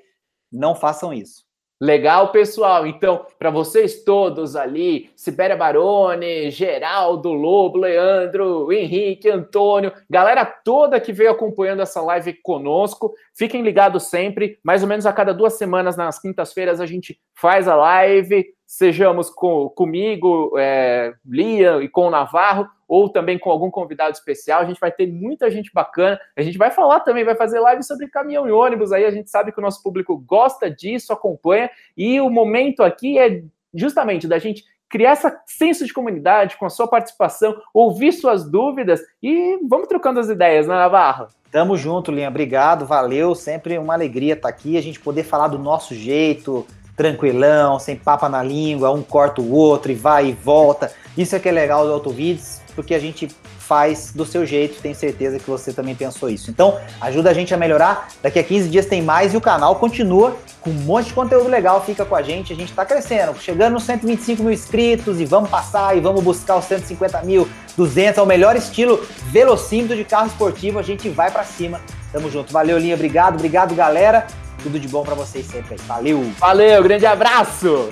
Não façam isso. Legal, pessoal. Então, para vocês todos ali, Sibéria Barone, Geraldo, Lobo, Leandro, Henrique, Antônio, galera toda que veio acompanhando essa live conosco, fiquem ligados sempre. Mais ou menos a cada duas semanas, nas quintas-feiras, a gente faz a live sejamos com, comigo, é, Liam e com o Navarro, ou também com algum convidado especial. A gente vai ter muita gente bacana. A gente vai falar também, vai fazer live sobre caminhão e ônibus. Aí a gente sabe que o nosso público gosta disso, acompanha. E o momento aqui é justamente da gente criar esse senso de comunidade com a sua participação, ouvir suas dúvidas e vamos trocando as ideias, né, Navarro? Tamo junto, Linha. Obrigado, valeu. Sempre uma alegria estar aqui, a gente poder falar do nosso jeito, tranquilão, sem papa na língua, um corta o outro e vai e volta. Isso é que é legal do Autovids, porque a gente faz do seu jeito, tenho certeza que você também pensou isso. Então, ajuda a gente a melhorar. Daqui a 15 dias tem mais e o canal continua com um monte de conteúdo legal. Fica com a gente, a gente está crescendo, chegando nos 125 mil inscritos e vamos passar e vamos buscar os 150 mil, 200, é o melhor estilo velocímetro de carro esportivo. A gente vai para cima. Tamo junto. Valeu, Linha. Obrigado, obrigado, galera. Tudo de bom para vocês sempre. Valeu! Valeu, grande abraço!